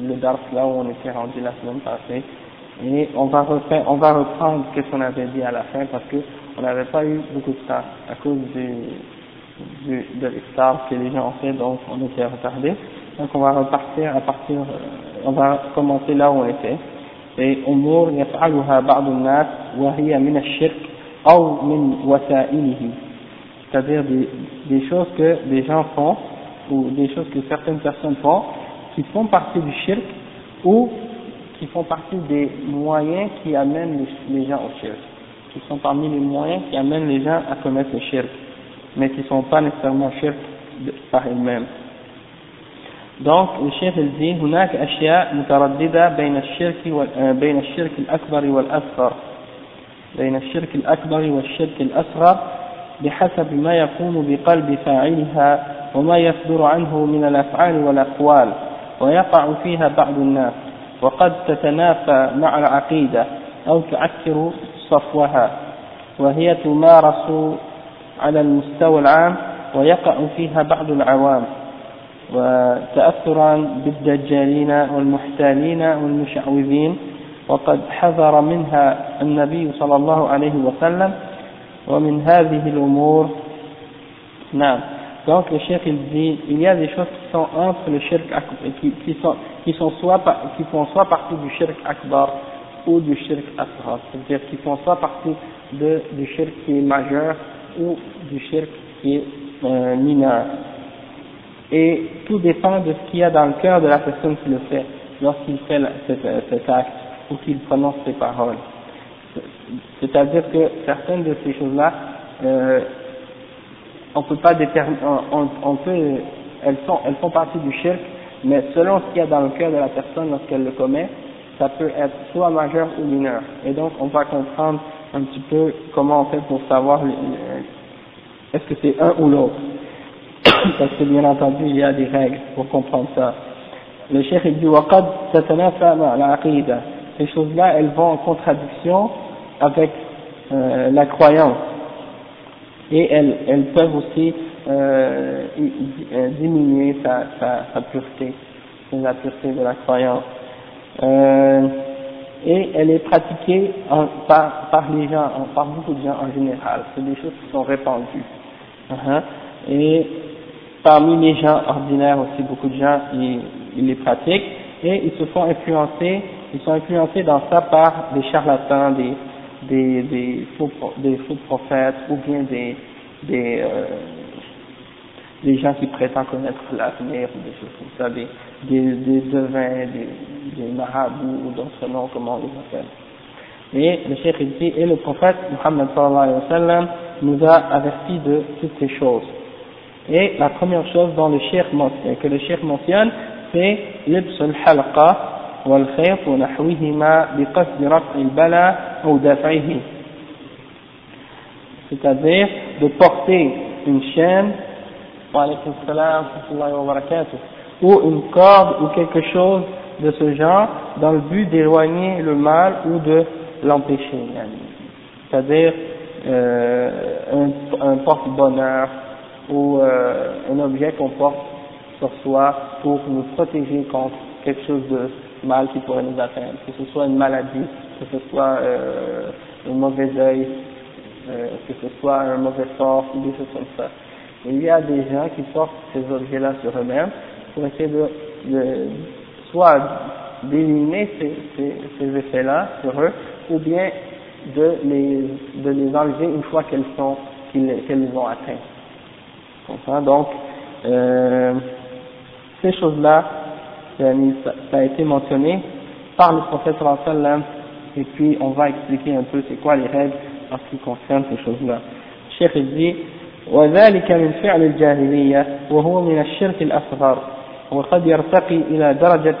le dars là où on était rendu la semaine passée et on va refaire, on va reprendre ce qu'on avait dit à la fin parce que on n'avait pas eu beaucoup de temps à cause du, du de l'iftar que les gens ont fait donc on était retardé donc on va repartir à partir on va commencer là où on était et أمور يفعلها بعض الناس وهي من الشرك أو من وسائله c'est-à-dire des, des choses que des gens font ou des choses que certaines personnes font qui font partie du shirk ou qui font partie des moyens qui amènent les, les gens au shirk, qui sont parmi les moyens qui amènent les gens à commettre le shirk, mais qui ne sont pas nécessairement shirk par elles-mêmes. Donc, le shirk il dit, هناك أشياء مترددة بين الشرك بين الشرك الأكبر والأصغر بين الشرك الأكبر والشرك الأصغر بحسب ما يكون بقلب فاعلها وما يصدر عنه من الأفعال والأقوال ويقع فيها بعض الناس وقد تتنافى مع العقيدة أو تعكر صفوها وهي تمارس على المستوى العام ويقع فيها بعض العوام وتأثرا بالدجالين والمحتالين والمشعوذين وقد حذر منها النبي صلى الله عليه وسلم ومن هذه الأمور نعم. Donc le il dit, il y a des choses qui sont entre le shirk qui, qui sont qui sont soit qui font soit partie du shirk akbar ou du shirk asghar, c'est-à-dire qui font soit partie de du shirk qui est majeur ou du shirk qui est euh, mineur. Et tout dépend de ce qu'il y a dans le cœur de la personne qui le fait lorsqu'il fait cet, cet acte ou qu'il prononce ces paroles. C'est-à-dire que certaines de ces choses-là euh, on peut pas déterminer, on, on, peut, elles sont, elles font partie du shirk, mais selon ce qu'il y a dans le cœur de la personne lorsqu'elle le commet, ça peut être soit majeur ou mineur. Et donc, on va comprendre un petit peu comment on fait pour savoir est-ce que c'est un ou l'autre. Parce que bien entendu, il y a des règles pour comprendre ça. Le cheikh il dit وقد تتنافى مع العقيدة. Ces choses-là, elles vont en contradiction avec euh, la croyance et elles, elles peuvent aussi euh, diminuer sa, sa, sa pureté, la pureté de la croyance. Euh, et elle est pratiquée par, par les gens, par beaucoup de gens en général. C'est des choses qui sont répandues. Uh -huh. Et parmi les gens ordinaires aussi, beaucoup de gens ils, ils les pratiquent et ils se font influencer, ils sont influencés dans ça par des charlatans, des des, faux, des faux prophètes ou bien des, des, euh, des gens qui prétendent connaître l'avenir ou des choses comme ça, des, des, devins, des, des marabouts ou d'autres noms, comment on les appelle. Et le Cheikh dit, et le prophète Muhammad sallallahu alayhi wa sallam nous a averti de toutes ces choses. Et la première chose dont le Cheikh que le Cheikh mentionne, c'est l'ibs al-halqa والخيط ونحوهما بقصد رفع البلاء أو دفعه c'est-à-dire de porter une chaîne ou une corde ou quelque chose de ce genre dans le but d'éloigner le mal ou de l'empêcher c'est-à-dire euh, un, un porte-bonheur ou euh, un objet qu'on porte sur soi pour nous protéger contre quelque chose de mal qui pourrait nous atteindre, que ce soit une maladie, que ce soit euh, un mauvais œil, euh, que ce soit un mauvais sort, ou des choses comme ça. il y a des gens qui portent ces objets-là sur eux-mêmes pour essayer de, soit d'éliminer ces, effets-là sur eux, ou bien de les, enlever une fois qu'elles sont, qu'ils les ont atteints. Donc, euh, ces choses-là, ça, a été mentionné par le prophète sallam et puis on va expliquer un peu c'est quoi les règles en ce qui concerne ces choses-là. Cheikh dit وذلك من فعل الجاهلية وهو من الشرك الأصغر وقد يرتقي إلى درجة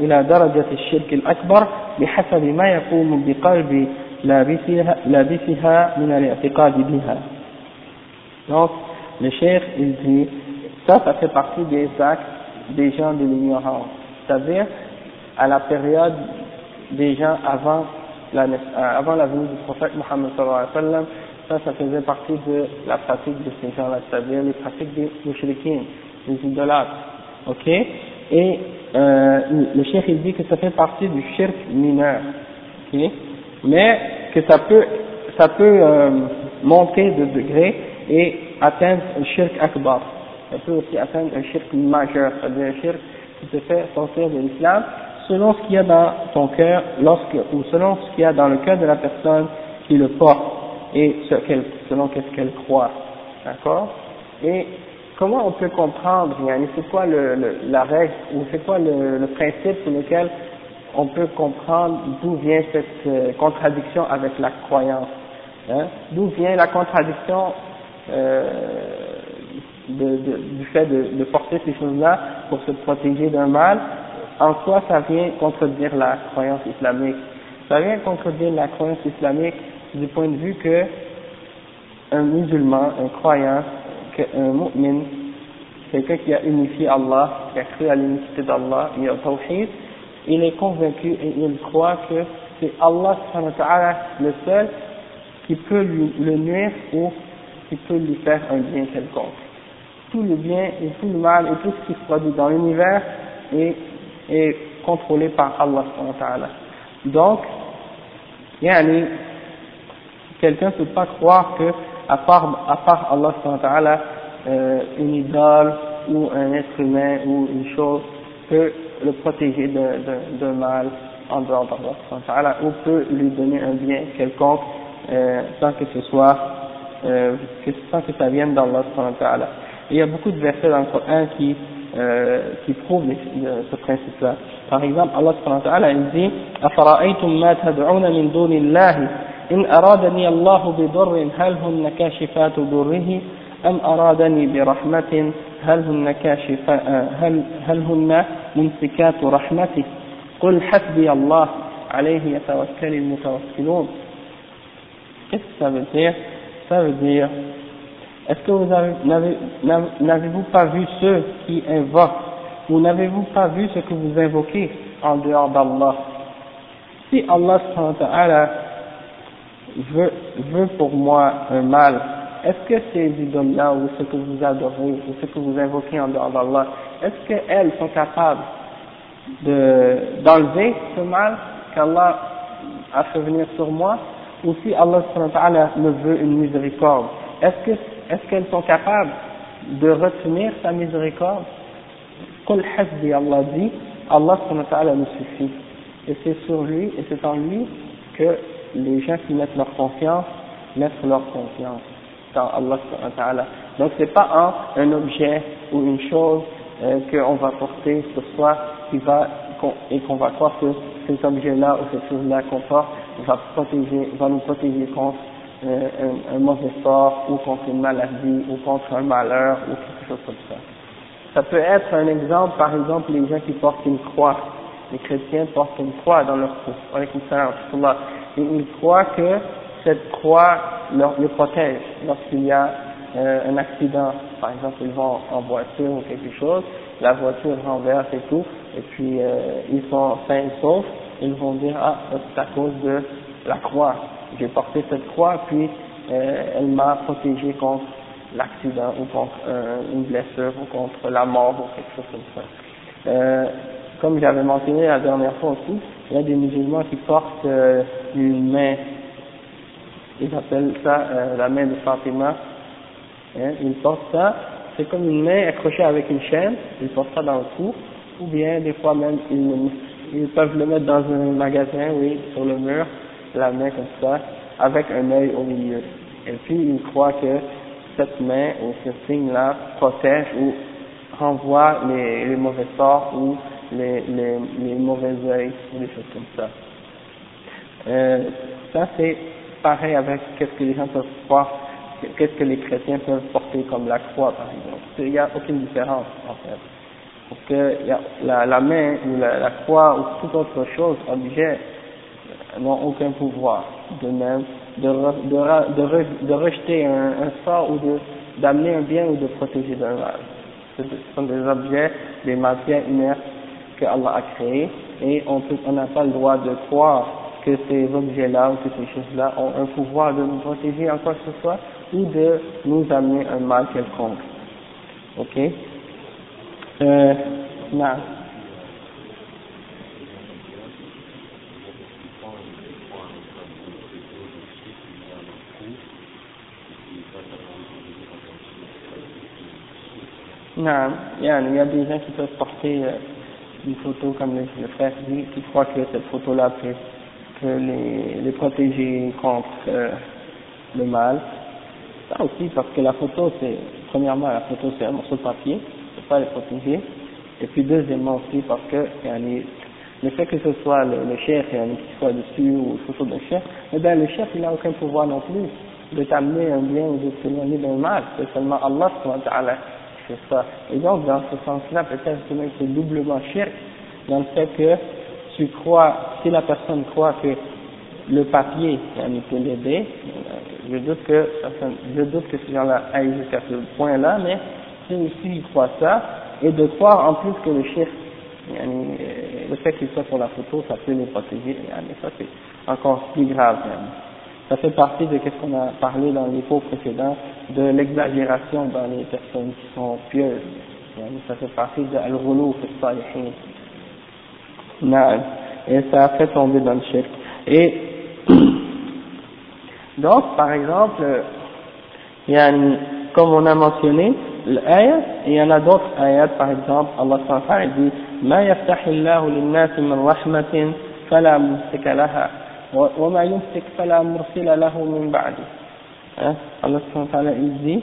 إلى درجة الشرك الأكبر بحسب ما يقوم بقلب لابسها, لابسها من الاعتقاد بها. Donc, le cheikh, il dit, ça, ça fait partie des actes des gens de l'ignorance, c'est-à-dire à la période des gens euh, avant la venue du prophète Mohammed sallallahu alayhi wa sallam, ça, ça faisait partie de la pratique de ces gens-là, c'est-à-dire les pratiques des mushrikines, des idolâtres, ok? Et euh, le cheikh il dit que ça fait partie du shirk mineur, ok? Mais que ça peut, ça peut euh, monter de degré et atteindre le shirk akbar, ça peut aussi atteindre un shirk majeur, c'est-à-dire un shirk qui te fait sortir de l'islam selon ce qu'il y a dans ton cœur, lorsque, ou selon ce qu'il y a dans le cœur de la personne qui le porte et selon qu'est-ce qu'elle croit. D'accord? Et comment on peut comprendre, c'est quoi le, la règle, ou c'est quoi le, le, principe sur lequel on peut comprendre d'où vient cette euh, contradiction avec la croyance hein? D'où vient la contradiction euh, du fait de, porter ces choses-là pour se protéger d'un mal, en soi ça vient contredire la croyance islamique. Ça vient contredire la croyance islamique du point de vue que un musulman, un croyant, un mu'min, quelqu'un qui a unifié Allah, qui a cru à l'unicité d'Allah, il a tawhid, il est convaincu et il croit que c'est Allah le seul qui peut lui, le nuire ou qui peut lui faire un bien quelconque tout le bien et tout le mal et tout ce qui se produit dans l'univers est, est contrôlé par Allah Donc, yani, quelqu'un ne peut pas croire que à part, à part Allah euh, une idole ou un être humain ou une chose peut le protéger d'un de, de, mal en dehors d'Allah ou peut lui donner un bien quelconque euh, sans que ce soit euh, sans que ça vienne d'Allah il y a beaucoup de versets dans le Coran qui, euh, qui prouvent ce principe-là. Par exemple, Allah subhanahu wa ta'ala il dit أفرأيتم ما تدعون من دون الله إن أرادني الله بضر هل هن كاشفات ضره أم أرادني برحمة هل هن كاشفا هل هل هن ممسكات رحمته قل حسبي الله عليه يتوكل المتوكلون Qu'est-ce que ça veut dire Ça veut dire est-ce que vous n'avez-vous pas vu ceux qui invoquent, ou n'avez-vous pas vu ce que vous invoquez en dehors d'Allah? Si Allah veut, veut pour moi un mal, est-ce que ces idoles-là, ou ce que vous adorez, ou ce que vous invoquez en dehors d'Allah, est-ce qu'elles sont capables d'enlever ce mal qu'Allah a fait venir sur moi, ou si Allah me veut une miséricorde, est-ce que est-ce qu'elles sont capables de retenir sa miséricorde? Qul hasbi Allah dit, Allah nous suffit. Et c'est sur lui, et c'est en lui que les gens qui mettent leur confiance, mettent leur confiance dans Allah Donc c'est pas un objet ou une chose euh, qu'on va porter sur soi qui va, et qu'on va croire que cet objet-là ou cette chose-là qu'on porte va protéger, va nous protéger contre un, un, mauvais sort ou contre une maladie ou contre un malheur ou quelque chose comme ça. Ça peut être un exemple, par exemple, les gens qui portent une croix. Les chrétiens portent une croix dans leur cou. Et ils croient que cette croix leur, les protège lorsqu'il y a euh, un accident. Par exemple, ils vont en voiture ou quelque chose, la voiture renverse et tout, et puis euh, ils sont sains et saufs, ils vont dire, ah, c'est à cause de la croix j'ai porté cette croix, puis euh, elle m'a protégé contre l'accident ou contre une blessure ou contre la mort ou quelque chose comme ça. Euh, comme j'avais mentionné la dernière fois aussi, il y a des musulmans qui portent euh, une main, ils appellent ça euh, la main de Fatima, hein, ils portent ça, c'est comme une main accrochée avec une chaîne, ils portent ça dans le cou, ou bien des fois même ils peuvent le mettre dans un magasin, oui, sur le mur, la main comme ça, avec un œil au milieu. Et puis ils croient que cette main ou ce signe-là protège ou renvoie les, mauvais sorts ou les, les, mauvais œils ou des choses comme ça. Euh, ça c'est pareil avec qu'est-ce que les gens peuvent voir, qu'est-ce que les chrétiens peuvent porter comme la croix par exemple. Il n'y a aucune différence en fait. Parce que la main ou la, la croix ou toute autre chose, objet, n'ont aucun pouvoir de même de, de, de, rejeter un, sort ou d'amener un bien ou de protéger d'un mal. Ce sont des objets, des matières inertes que Allah a créées et on n'a pas le droit de croire que ces objets-là ou que ces choses-là ont un pouvoir de nous protéger en quoi que ce soit ou de nous amener un mal quelconque. Ok? Euh, non. Non, il y a des gens qui peuvent porter euh, une photo comme le, frère dit, qui croient que cette photo-là peut, peut les, les, protéger contre euh, le mal. Ça aussi, parce que la photo, c'est, premièrement, la photo, c'est un morceau de papier, ne pas les protéger. Et puis, deuxièmement aussi, parce que le fait que ce soit le, le chef qui soit dessus ou une photo d'un chef, eh bien, le chef, il n'a aucun pouvoir non plus de t'amener un bien ou de t'éloigner d'un mal. C'est seulement Allah c'est ça. Et donc, dans ce sens-là, peut-être que c'est doublement cher dans le fait que tu crois, si la personne croit que le papier peut l'aider, je doute que, je doute que ces gens-là aillent jusqu'à ce point-là, mais si aussi ils croient ça, et de croire en plus que le chef, le fait qu'il soit pour la photo, ça peut les protéger, ça c'est encore plus grave même ça fait partie de ce qu'on a parlé dans les cours précédents, de l'exagération dans les personnes qui sont pieuses. Ça fait partie de Al-Ghulou Et ça a fait tomber dans le chef. Et donc, par exemple, il comme on a mentionné, l'ayat, il y en a d'autres ayats, par exemple, Allah s.a. dit « Ma yaftahi Allahu lil-nasi min rahmatin, fala » وما يمسك فلا مرسل له من بعده hein, Allah il dit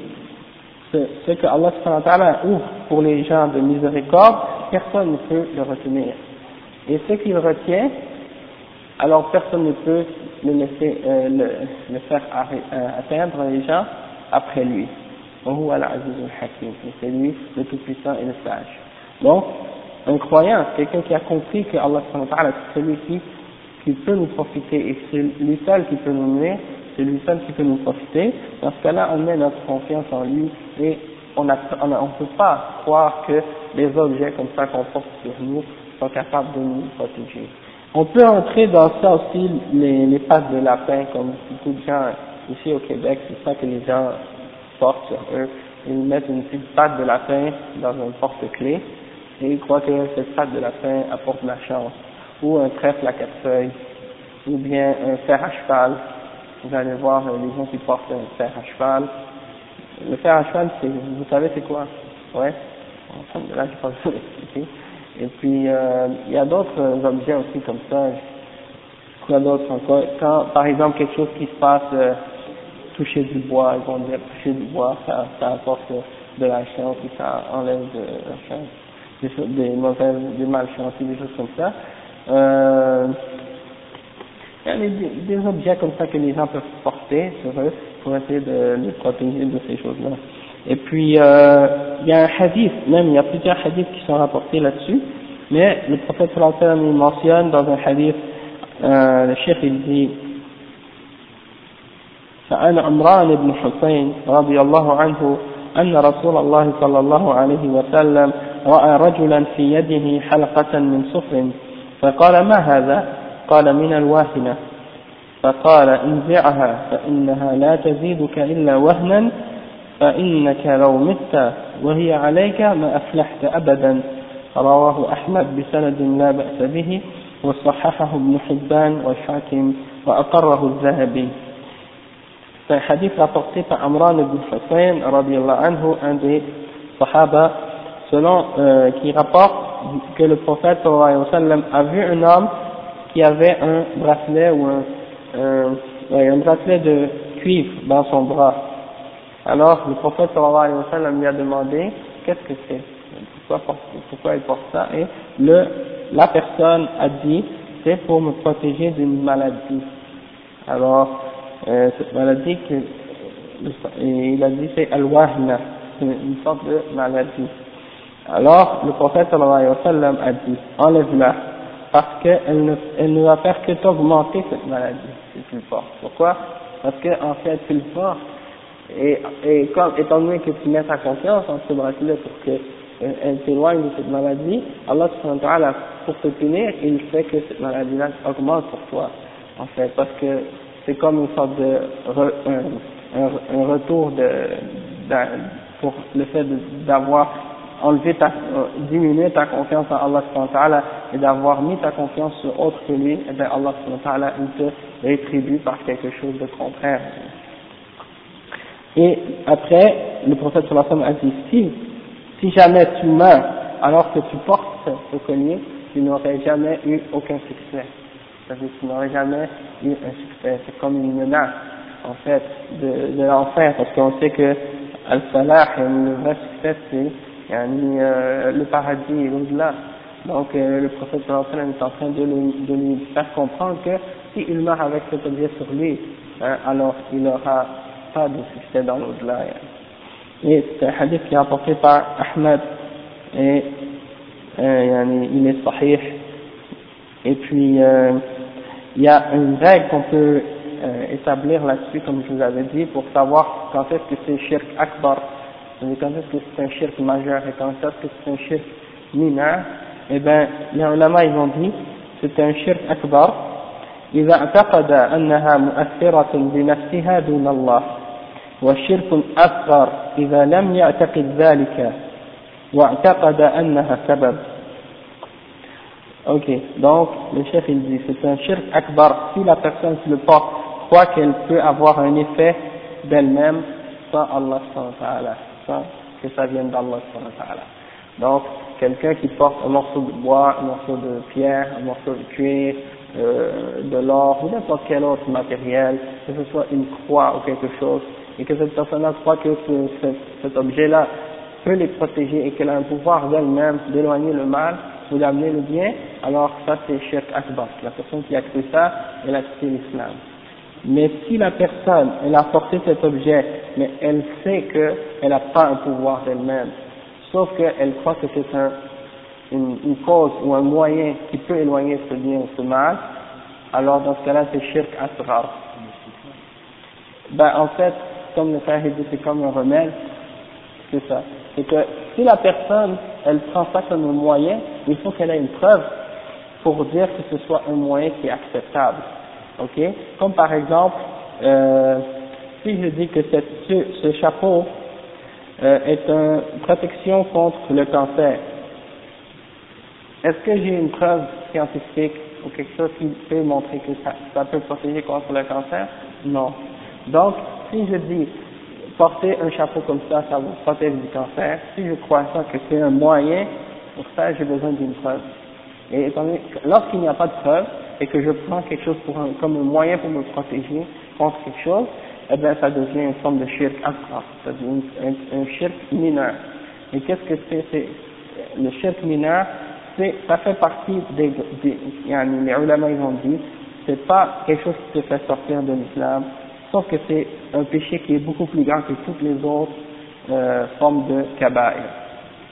ce que Allah ouvre pour les gens de miséricorde personne ne peut le retenir et ce qu'il retient alors personne ne peut le laisser euh, le, le, faire euh, atteindre les gens après lui c'est lui le tout-puissant et le sage donc un croyant quelqu'un qui a compris que Allah c'est celui qui qui peut nous profiter et c'est lui seul qui peut nous mener, c'est lui seul qui peut nous profiter. Dans ce cas-là, on met notre confiance en lui et on ne peut pas croire que les objets comme ça qu'on porte sur nous sont capables de nous protéger. On peut entrer dans ça aussi les, les pattes de lapin, comme beaucoup de gens ici au Québec, c'est ça que les gens portent sur eux. Ils mettent une petite patte de lapin dans un porte-clés et ils croient que cette patte de lapin apporte la chance ou un trèfle à quatre feuilles, ou bien un fer à cheval. Vous allez voir euh, les gens qui portent un fer à cheval. Le fer à cheval, c'est, vous savez c'est quoi? Ouais Là, je pense Et puis, euh, il y a d'autres objets aussi comme ça. Quoi d'autre encore? Quand, par exemple, quelque chose qui se passe, euh, toucher du bois, ils vont dire toucher du bois, ça, ça apporte de la chance et ça enlève de la chance, des, des mauvaises, des malchances, des choses comme ça Euh, il y a des, des, objets comme ça que les gens peuvent porter sur eux pour essayer de les protéger de ces choses-là. Et puis, euh, il y a un hadith, même il y a plusieurs hadiths qui sont rapportés là-dessus, mais le prophète sallallahu il mentionne dans un hadith, euh, le chef il dit, فعن عمران بن حسين رضي الله عنه أن رسول الله صلى الله عليه وسلم رأى رجلا في يده حلقة من صفر فقال ما هذا؟ قال من الواهنة. فقال انزعها فإنها لا تزيدك إلا وهنا فإنك لو مت وهي عليك ما أفلحت أبدا. رواه أحمد بسند لا بأس به وصححه ابن حبان والحاكم وأقره الذهبي. C'est un hadith rapporté par Amran Hussein, anhu, un des Sahaba, selon, euh, qui rapporte que le prophète a vu un homme qui avait un bracelet ou un, bracelet de cuivre dans son bras. Alors le prophète lui a demandé qu'est-ce que c'est? Pourquoi, il porte ça? Et le, la personne a dit c'est pour me protéger d'une maladie. Alors euh, cette maladie que il a dit c'est al-wahna, une sorte de maladie. Alors le prophète sallallahu wa sallam a dit enlève-la parce qu'elle ne, elle ne va faire que t'augmenter cette maladie c'est plus fort. Pourquoi? Parce qu'en en fait plus fort et, et comme, étant donné que tu mets ta confiance en ce bracelet pour que elle t'éloigne de cette maladie, Allah subhanahu pour te punir, il fait que cette maladie-là augmente pour toi, en fait, parce que c'est comme une sorte de, un, un, retour de, pour le fait d'avoir enlevé ta, euh, diminué ta confiance en Allah et d'avoir mis ta confiance sur autre que lui, et eh bien Allah il te rétribue par quelque chose de contraire. Et après, le prophète a dit, si si jamais tu meurs alors que tu portes ce collier, tu n'aurais jamais eu aucun succès. C'est-à-dire tu n'aurais jamais eu un succès. C'est comme une menace, en fait, de, de l'enfer, parce qu'on sait que Al-Salah, le vrai succès, c'est euh, le paradis et l'au-delà. Donc euh, le prophète est en train de lui, de lui faire comprendre que s'il meurt avec cet objet sur lui, hein, alors il n'aura pas de succès dans l'au-delà. Et c'est un hadith qui est apporté par Ahmed et euh, il est sahih. Et puis euh, il y a une règle qu'on peut euh, établir là-dessus, comme je vous avais dit, pour savoir quand est-ce que c'est shirk akbar, quand est-ce que c'est un shirk majeur et quand est-ce que c'est un shirk mineur. Eh bien, les ulama ils ont dit c'est un shirk akbar إذا اعتقد أنها مؤثرة بنفسها دون الله والشرك أصغر إذا لم يعتقد ذلك واعتقد أنها سبب Ok, donc le chef il dit c'est un shirk akbar si la personne qui le porte croit qu'elle peut avoir un effet d'elle-même sans Allah que ça vienne d'Allah donc quelqu'un qui porte un morceau de bois, un morceau de pierre, un morceau de cuir, euh, de l'or ou n'importe quel autre matériel, que ce soit une croix ou quelque chose, et que cette personne-là croit que ce, cet objet-là peut les protéger et qu'elle a un pouvoir d'elle-même d'éloigner le mal ou d'amener le bien, alors ça c'est shirk akbar. La personne qui a cru ça, elle a quitté l'islam. Mais si la personne, elle a porté cet objet, mais elle sait qu'elle n'a pas un pouvoir d'elle-même, sauf qu'elle croit que c'est un, une, une, cause ou un moyen qui peut éloigner ce bien ou ce mal, alors dans ce cas-là c'est shirk asrar. Ben en fait, comme le frère dit, c'est comme un remède, c'est ça. C'est que si la personne, elle prend ça comme un moyen, il faut qu'elle ait une preuve pour dire que ce soit un moyen qui est acceptable. Ok? Comme par exemple, euh, si je dis que ce, chapeau euh, est une protection contre le cancer, est-ce que j'ai une preuve scientifique ou quelque chose qui peut montrer que ça, peut protéger contre le cancer? Non. Donc, si je dis porter un chapeau comme ça, ça vous protège du cancer, si je crois ça que c'est un moyen, pour ça j'ai besoin d'une preuve. Et lorsqu'il n'y a pas de preuve, et que je prends quelque chose pour comme un moyen pour me protéger contre quelque chose, eh bien ça devient une forme de shirk akbar, c'est-à-dire un, un, shirk mineur. Et qu'est-ce que c'est? Le shirk mineur, ça fait partie des, des les ulama ils ont dit, c'est pas quelque chose qui te fait sortir de l'islam, sauf que c'est un péché qui est beaucoup plus grand que toutes les autres euh, formes de kaba'ir.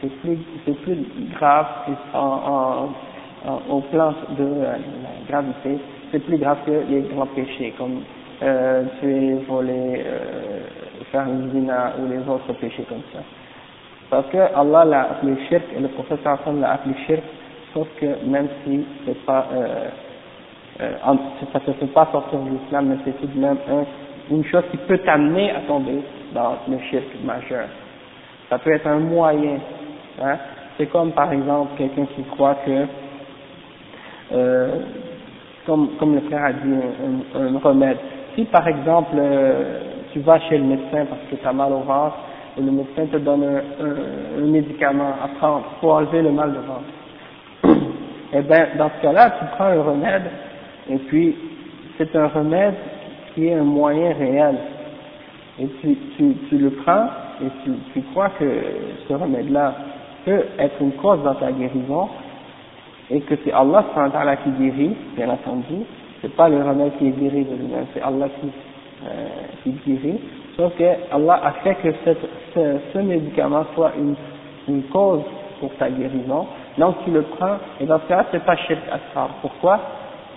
C'est plus, c'est plus grave en, au plan de la gravité, c'est plus grave que les grands péchés, comme euh, tuer, voler, euh, faire une zina ou les autres péchés comme ça. Parce que Allah l'a appelé shirk et le professeur l'a appelé shirk, sauf que même si c'est pas, euh, euh, ça ne fait pas sortir de l'islam, mais c'est tout de même une chose qui peut t'amener à tomber dans le shirk majeur. Ça peut être un moyen. Hein. C'est comme par exemple quelqu'un qui croit que, euh, comme, comme le frère a dit, un, remède. Si par exemple euh, tu vas chez le médecin parce que tu as mal au ventre, et le médecin te donne un, un, médicament à prendre pour enlever le mal de ventre. eh bien, dans ce cas-là, tu prends un remède, et puis c'est un remède qui est un moyen réel. Et tu, tu, tu le prends, et tu, tu crois que ce remède-là peut être une cause dans ta guérison, et que c'est Allah qui guérit, bien entendu, c'est pas le remède qui est guéri de lui-même, c'est Allah qui, euh, qui guérit, sauf que Allah a fait que cette, ce, ce, médicament soit une, une cause pour ta guérison, donc tu le prends, et dans ce cas-là, c'est pas shirk asrar. Pourquoi?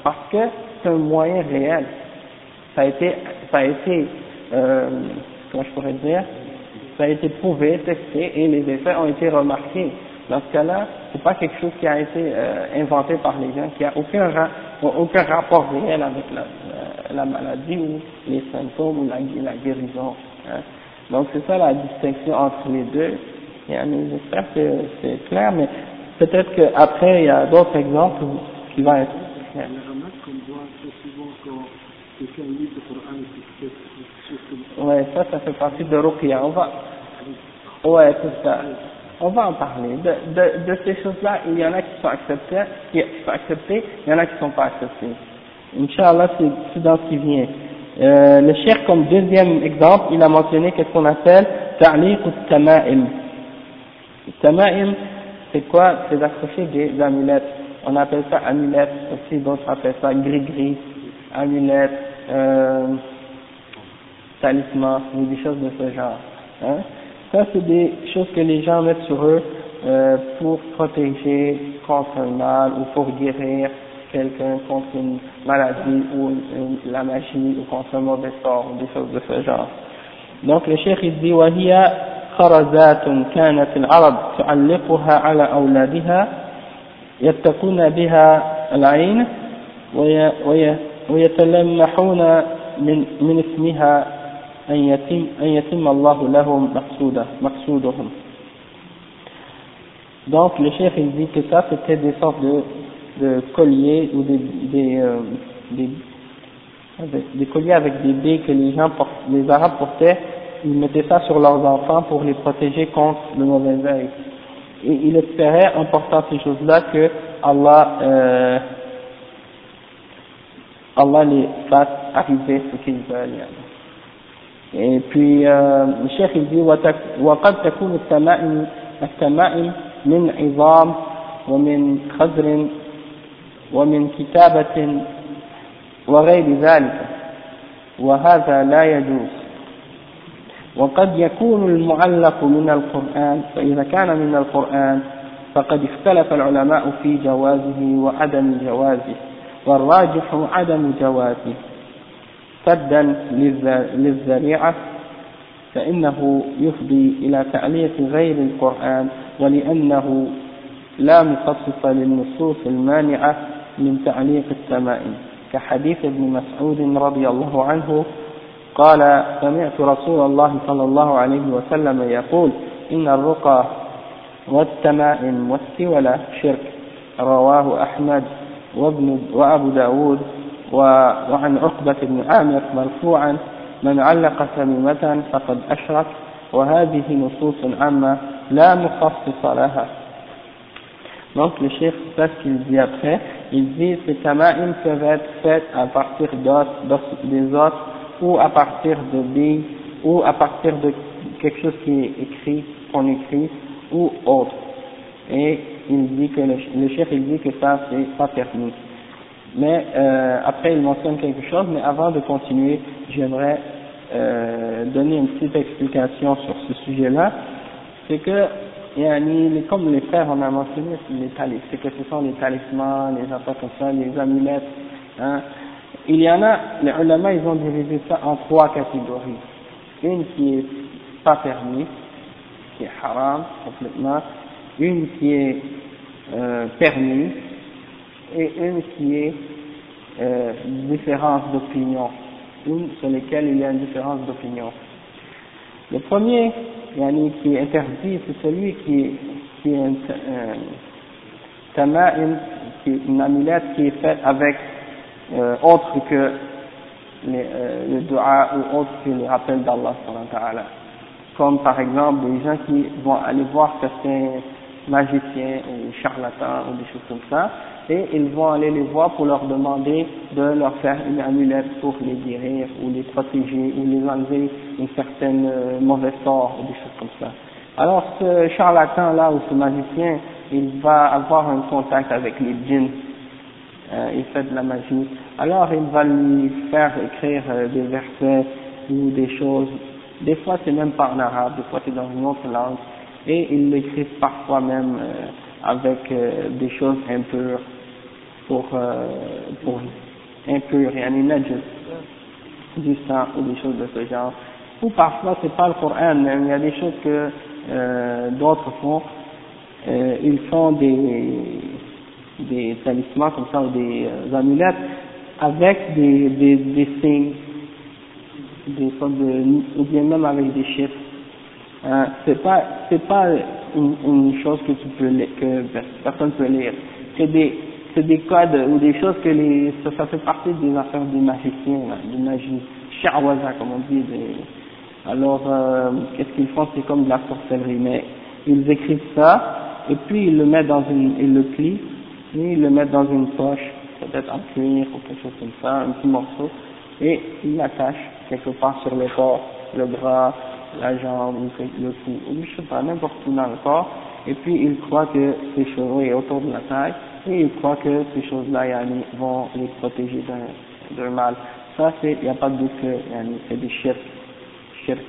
Parce que c'est un moyen réel. Ça a été, ça a été, euh, comment je pourrais dire, ça a été prouvé, testé, et les effets ont été remarqués. Dans ce cas-là, c'est pas quelque chose qui a été euh, inventé par les gens, qui a aucun, aucun rapport réel avec la, la, maladie ou les symptômes ou la, guérison. Hein. Donc c'est ça la distinction entre les deux. J'espère que c'est clair, mais peut-être qu'après il y a d'autres exemples qui vont être clairs. Ouais, ça, ça fait partie de Ruqya. On va, ouais, c'est ça. On va en parler. De, de, de ces choses-là, il y en a qui sont acceptées, qui sont acceptées, il y en a qui ne sont pas acceptées. Inch'Allah, c'est dans ce qui vient. Euh, le cher, comme deuxième exemple, il a mentionné qu'est-ce qu'on appelle ta'liq ou tama'im. Tama'im, c'est quoi? C'est d'accrocher des amulettes. On appelle ça amulettes aussi, d'autres appellent ça gris-gris, amulettes, euh, talisman, ou des choses de ce genre. Hein. Ça, c'est des choses que les gens mettent sur eux euh, pour protéger contre un mal ou pour guérir quelqu'un contre une maladie ou une, la magie ou contre un mauvais sort ou des choses de ce genre. Donc le cheikh il dit وهي خرزات كانت العرب تعلقها على أولادها يتقون بها العين ويتلمحون من, من اسمها أن يتم, أن يتم الله لهم مقصوده مقصودهم Donc le chef il dit que ça c'était des sortes de, de colliers ou des, des, euh, des, avec, des colliers avec des baies que les gens portent, les arabes portaient, ils mettaient ça sur leurs enfants pour les protéger contre le mauvais œil. Et il espérait en portant ces choses-là que Allah euh, Allah les fasse arriver ce qu'ils veulent. Et puis, euh, le cheikh il dit, وقد تكون التمائم التمائم من عظام ومن خزر ومن كتابة وغير ذلك وهذا لا يجوز وقد يكون المعلق من القرآن فإذا كان من القرآن فقد اختلف العلماء في جوازه وعدم جوازه والراجح عدم جوازه سدا للذريعة فإنه يفضي إلى تعليق غير القرآن ولأنه لا مخصص للنصوص المانعة من تعليق التمائم كحديث ابن مسعود رضي الله عنه قال سمعت رسول الله صلى الله عليه وسلم يقول إن الرقى والتمائم والسولة شرك. رواه أحمد وابن وأبو داود وعن عقبة بن عامر مرفوعا من علق تميمة فقد أشرك وهذه نصوص عامة لا مخصص لها Donc le chef, c'est ce qu'il dit après, il dit que ces tama'im peuvent être faites à partir d'os, des os, ou à partir de billes, ou à partir de quelque chose qui est écrit, qu'on écrit, ou autre. Et il dit que le, le chef il dit que ça c'est pas permis. Mais euh, après, il mentionne quelque chose, mais avant de continuer, j'aimerais euh, donner une petite explication sur ce sujet-là. C'est que, comme les frères, on a mentionné les c'est que ce sont les talismans, les affaires comme ça, les amulettes. Hein. Il y en a, les ulama, ils ont divisé ça en trois catégories. Une qui est pas permise, qui est haram complètement, une qui est euh, permise, et une qui est euh, différences d'opinion, ou sur lesquelles il y a une différence d'opinion. Le premier qui est interdit, c'est celui qui, qui est un qui est une amulette qui est faite avec euh, autre que euh, le dua ou autre que les rappels d'Allah comme par exemple des gens qui vont aller voir certains magiciens ou charlatans ou des choses comme ça et ils vont aller les voir pour leur demander de leur faire une amulette pour les guérir ou les protéger ou les enlever une certaine euh, mauvaise sort ou des choses comme ça. Alors ce charlatan là ou ce magicien, il va avoir un contact avec les djinns, euh, il fait de la magie. Alors il va lui faire écrire euh, des versets ou des choses. Des fois c'est même pas en arabe, des fois c'est dans une autre langue. Et il l'écrit parfois même euh, avec des choses impures pour, euh, pour impur, yani najis, du sang ou des choses de ce genre. Ou parfois c'est pas le Coran, mais il y a des choses que euh, d'autres font, euh, ils font des, des talismans comme ça ou des euh, amulettes avec des, des, des signes, des sortes de, ou bien même avec des chiffres. Hein, c'est pas, c'est pas une, une chose que tu peux, que personne peut lire. C'est des, c'est des codes ou des choses que les, ça, fait partie des affaires des magiciens, là, des magie, charwaza comme on dit. Alors, euh, qu'est-ce qu'ils font? C'est comme de la sorcellerie, mais ils écrivent ça et puis ils le mettent dans une, ils le plient, et ils le mettent dans une poche, peut-être en cuir ou quelque chose comme ça, un petit morceau, et ils l'attachent quelque part sur le corps, le bras, la jambe, le cou, ou je sais pas, n'importe où dans le corps, et puis ils croient que ces cheveux est autour de la taille, et ils croient que ces choses-là vont les protéger d'un mal. Ça, il n'y a pas de doute que c'est des shirk, shirk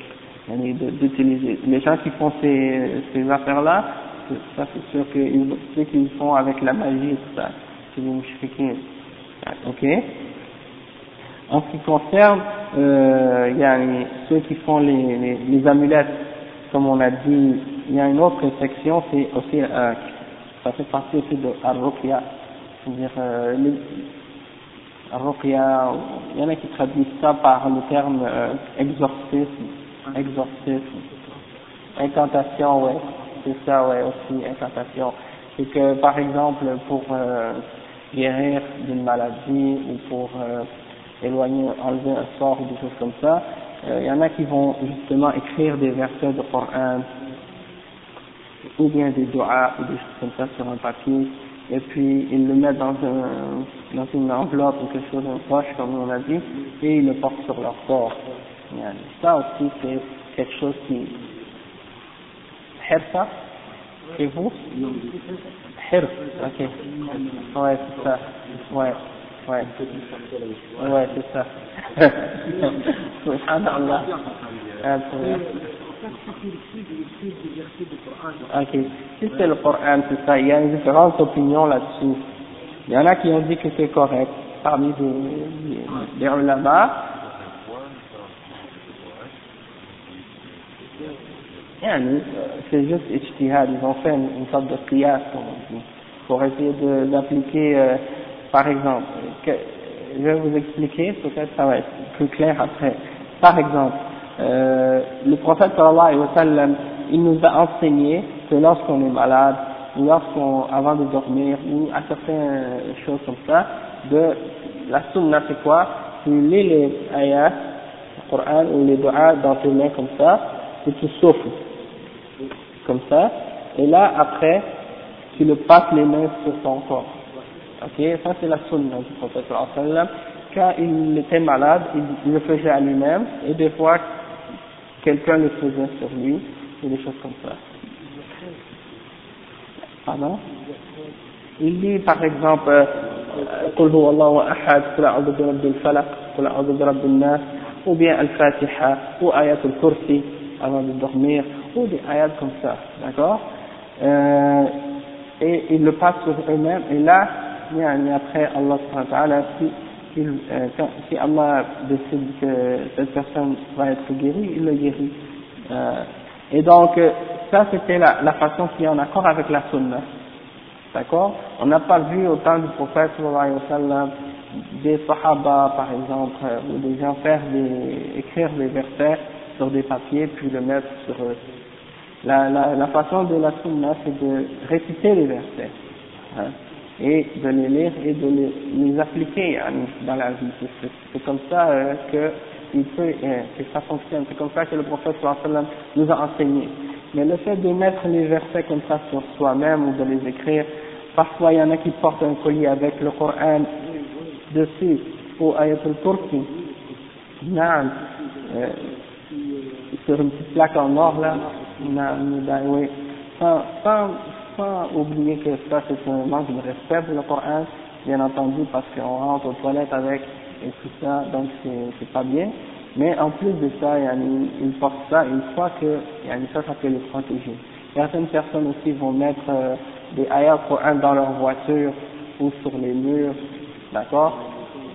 d'utiliser. Les gens qui font ces, ces affaires-là, ça c'est sûr que ceux qu'ils font avec la magie ça, c'est des mouchriquins. Ok? En ce qui concerne euh, ceux qui font les, les, les amulettes, comme on a dit, il y a une autre section, c'est aussi euh, ça fait partie aussi de Ar-Ruqya, c'est-à-dire euh, Ar-Ruqya, il y en a qui traduisent ça par le terme euh, exorcisme, exorcisme, incantation, ouais, c'est ça, ouais, aussi, incantation. C'est que, par exemple, pour euh, guérir d'une maladie ou pour euh, éloigner, enlever un sort ou des choses comme ça, euh, il y en a qui vont justement écrire des versets de Coran ou bien des doigts ou des choses comme ça sur un papier, et puis ils le mettent dans, un, dans une enveloppe ou quelque chose, un poche comme on a dit, et ils le portent sur leur corps. Ça aussi c'est quelque chose qui... Hirsa Et vous? Hirs, ok. Ouais, c'est ça. Ouais, ouais. Ouais, c'est ça. Subhanallah. Ok. Si c'est le Coran, c'est ça. Il y a une différente opinion là-dessus. Il y en a qui ont dit que c'est correct parmi les, les ulama. C'est juste ijtihad, ils ont fait une, sorte de qiyas, pour essayer d'appliquer, euh, par exemple, je vais vous expliquer, peut-être ça va être plus clair après. Par exemple, euh, le prophète sallallahu alayhi wa sallam, il nous a enseigné que lorsqu'on est malade, ou lorsqu'on, avant de dormir, ou à certaines choses comme ça, de, la sunna c'est quoi? Tu lis les ayats, le Coran ou les doigts dans tes mains comme ça, et tu souffles. Comme ça, et là, après, tu le passes les mains sur ton corps. Ok, ça c'est la sunna du prophète sallallahu alayhi wa sallam. Quand il était malade, il, le faisait à lui-même, et des fois, quelqu'un le faisait sur lui, et des choses comme ça. Pardon Il dit par exemple, قل هو الله أحد قل أعوذ برب الفلق قل أعوذ برب الناس ou bien Al-Fatiha ou Ayat al-Kursi avant de dormir ou des ayats comme ça, d'accord euh, et ils le passent sur eux-mêmes et là, après Allah si si, euh, si Allah décide que cette personne va être guérie, il le guérit. Euh, et donc, ça c'était la, façon qui est en accord avec la sunna. D'accord? On n'a pas vu au temps du prophète sallallahu alayhi wa sallam des sahaba par exemple, euh, ou des gens faire des, écrire des versets sur des papiers puis le mettre sur eux. La façon de la sunna c'est de réciter les versets hein, et de les lire et de les, les appliquer hein, dans la vie. C'est comme ça euh, que il peut, euh, que ça fonctionne. C'est comme ça que le prophète nous a enseigné. Mais le fait de mettre les versets comme ça sur soi-même ou de les écrire, parfois il y en a qui portent un collier avec le Coran dessus, ou ayatul kursi, non, euh, sur une petite plaque en or là, ben oui, sans, sans, sans oublier que ça c'est un manque de respect pour le Coran, bien entendu parce qu'on rentre aux toilettes avec et tout ça, donc c'est pas bien. Mais en plus de ça, il porte ça une fois que ça, ça peut les protéger. Certaines personnes aussi vont mettre euh, des ayats Coran dans leur voiture ou sur les murs, d'accord,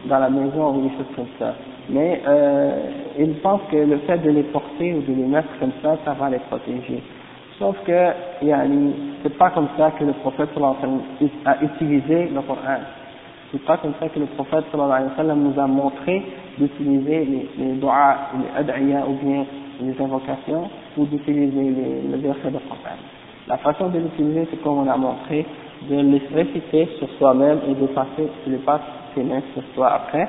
dans la maison ou des choses comme ça. Mais euh, ils pensent que le fait de les porter ou de les mettre comme ça, ça va les protéger. Sauf que c'est pas comme ça que le prophète a utilisé le Coran. C'est pas comme ça que le prophète nous a montré d'utiliser les, les doigts, les ad'iyah ou bien les invocations ou d'utiliser les, le verset de Coran. La façon de l'utiliser, c'est comme on a montré, de les réciter sur soi-même et de passer, de passer ses mains sur soi après.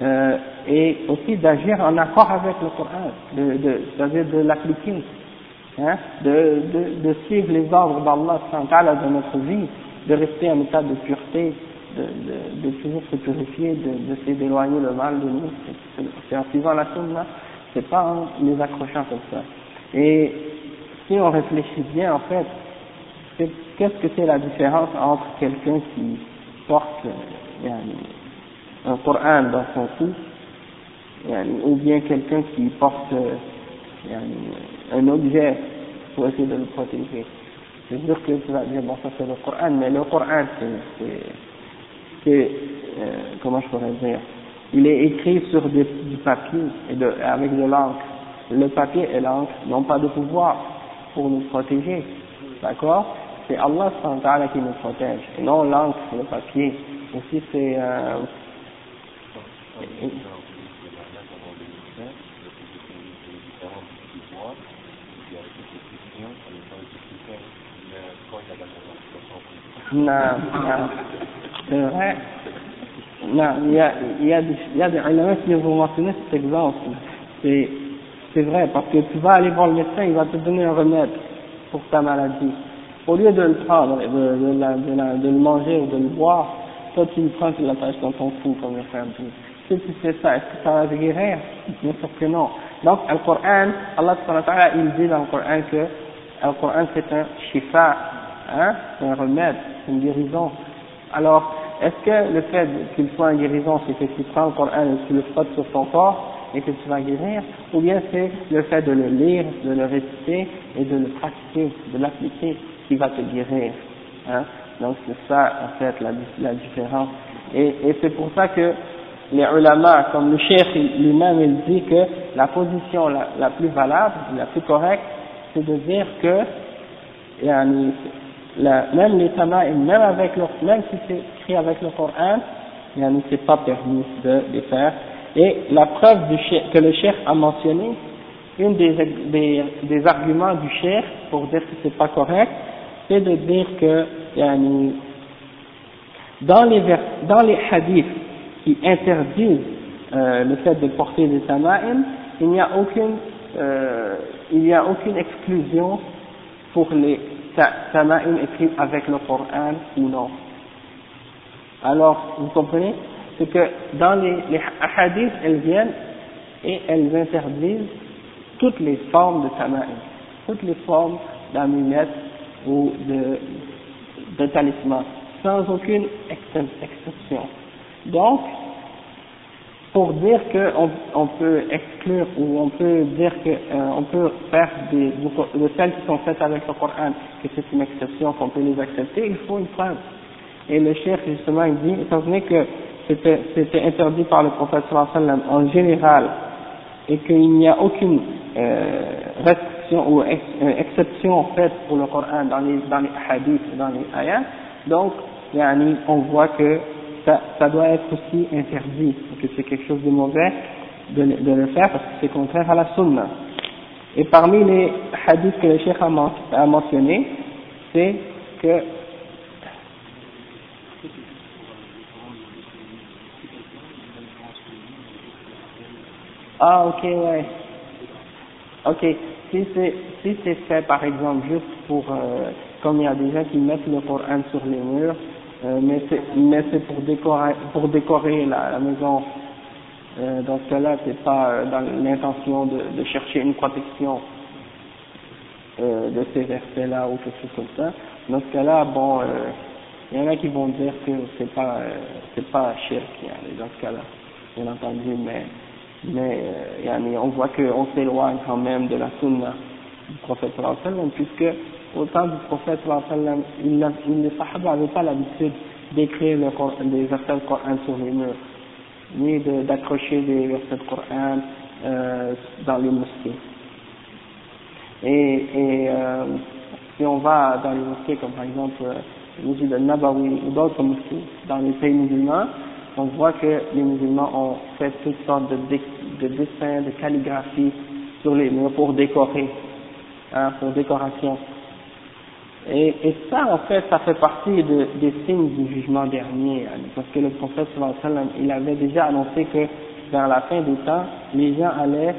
Euh, et aussi d'agir en accord avec le Coran, de, de, c'est-à-dire de l'appliquer, hein, de, de, de suivre les ordres d'Allah dans notre vie, de rester en état de pureté, de, de, de toujours se purifier, de, de d'éloigner le mal de nous. C'est en suivant la sunna, c'est pas en les accrochant comme ça. Et si on réfléchit bien, en fait, qu'est-ce que c'est la différence entre quelqu'un qui porte un Coran dans son cou, ou bien quelqu'un qui porte un objet pour essayer de le protéger. C'est sûr que tu vas dire, bon, ça c'est le Coran, mais le Coran, c'est euh, comment je pourrais dire, il est écrit sur du papier et avec de l'encre. Le papier et l'encre n'ont pas de pouvoir pour nous protéger. D'accord? C'est Allah qui nous protège, non l'encre, le papier. Aussi c'est... Euh, C'est vrai. Non, il y a, des, il y a des éléments qui vont mentionner cet exemple. C'est, c'est vrai, parce que tu vas aller voir le médecin, il va te donner un remède pour ta maladie. Au lieu de le prendre, de, de, la, de, la, de le manger ou de le boire, toi tu le prends, tu l'attaches dans ton cou, comme le frère dit. Si tu fais ça, est-ce que ça va te guérir? Bien sûr que non. Donc, le Coran, Allah il dit dans le Coran que le Coran c'est un shifa, hein, c'est un remède, une guérison. Alors, est-ce que le fait qu'il soit une guérison, c'est que tu prends le Coran et tu le frottes sur ton corps et que tu vas guérir, ou bien c'est le fait de le lire, de le réciter et de le pratiquer, de l'appliquer qui va te guérir. Hein? Donc c'est ça en fait la, différence. Et, et c'est pour ça que les ulama, comme le cheikh lui-même, il dit que la position la, la plus valable, la plus correcte, c'est de dire que la, même les tama'im, même avec le, même si c'est écrit avec le Coran, il n'est pas permis de les faire. Et la preuve du que le cheikh a mentionné, une des, des, des arguments du cheikh pour dire que c'est pas correct, c'est de dire que yani, dans les vers, dans les hadiths qui interdisent euh, le fait de porter des tama'im, il n'y a aucune euh, il n'y a aucune exclusion pour les tama'im écrit avec le Coran ou non. Alors, vous comprenez? C'est que dans les, les hadiths, elles viennent et elles interdisent toutes les formes de tama'im, toutes les formes d'amulettes ou de, de talisman, sans aucune exception. Donc, pour dire qu'on on peut exclure ou on peut dire qu'on euh, peut faire des, de celles qui sont faites avec le Coran, que c'est une exception, qu'on peut les accepter, il faut une preuve. Et le chef justement il dit, étant donné que c'était interdit par le prophète sallam en général et qu'il n'y a aucune euh, restriction ou ex, euh, exception faite pour le Coran dans les, dans les hadiths, dans les ayats, donc on voit que ça, doit être aussi interdit, que c'est quelque chose de mauvais de, le faire parce que c'est contraire à la sunna. Et parmi les hadiths que le cheikh a, a mentionné, c'est que Ah, ok, ouais. Ok, si c'est si c'est fait par exemple juste pour, euh, comme il y a des gens qui mettent le Coran sur les murs, euh, mais c'est pour décorer pour décorer la, maison. Euh, dans ce cas-là, c'est pas euh, dans l'intention de, chercher une protection de ces versets-là ou quelque chose comme ça. Dans ce cas-là, bon, il y en a qui vont dire que c'est pas c'est pas shirk, dans ce cas-là, bien entendu, mais mais on voit qu'on s'éloigne quand même de la sunna du prophète sallam, puisque au temps du prophète sallam, les sahaba n'avaient pas l'habitude d'écrire les versets du Coran sur les murs, ni d'accrocher des versets du Coran euh, dans les mosquées. Et, euh, si on va dans les mosquées comme par exemple euh, le mosquée de Nabawi ou d'autres mosquées dans les pays musulmans, on voit que les musulmans ont fait toutes sortes de, de dessins, de calligraphie sur les murs pour décorer, hein, pour décoration. Et, et, ça, en fait, ça fait partie de, des signes du jugement dernier, parce que le prophète il avait déjà annoncé que vers la fin du temps, les gens allaient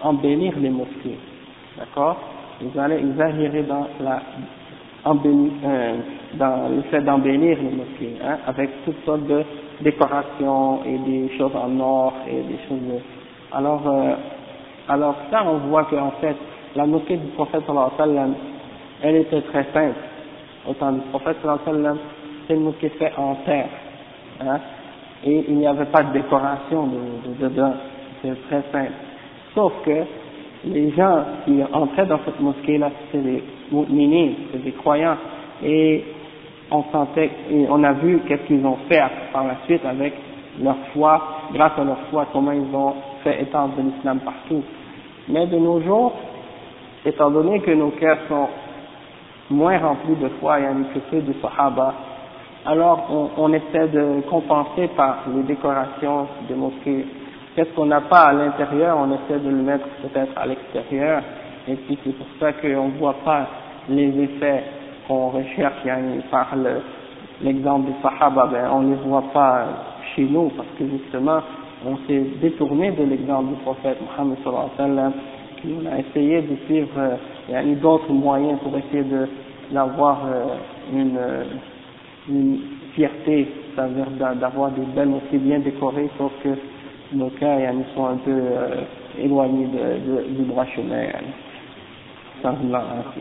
embellir les mosquées, d'accord? Ils allaient exagérer dans la euh, dans le fait d'embellir les mosquées, hein, avec toutes sortes de décorations et des choses en or et des choses. Alors, euh, alors ça, on voit qu'en fait, la mosquée du prophète sallallahu elle était très simple. Autant du prophète sallam, c'est une mosquée faite en terre, hein, et il n'y avait pas de décoration de, de, dedans. C'est très simple. Sauf que les gens qui entraient dans cette mosquée-là, c'était des mu'minines, c'est des croyants, et on sentait, et on a vu qu'est-ce qu'ils ont fait par la suite avec leur foi, grâce à leur foi, comment ils ont fait étendre l'islam partout. Mais de nos jours, étant donné que nos cœurs sont moins remplis de foi et que ceux du Sahaba, alors on, essaie de compenser par les décorations des mosquées. Qu'est-ce qu'on n'a pas à l'intérieur, on essaie de le mettre peut-être à l'extérieur, et puis c'est pour ça qu'on ne voit pas les effets qu'on recherche. Par l'exemple des Sahaba, ben, on ne les voit pas chez nous parce que justement on s'est détourné de l'exemple du prophète Mohammed sallallahu alayhi wa sallam, on a essayé de suivre il y a d'autres moyens pour essayer de d'avoir euh, une, euh, une fierté, c'est-à-dire d'avoir des belles aussi bien décorées, sauf que nos cas sont un peu euh, éloignés de, de, du droit chemin. Sans après,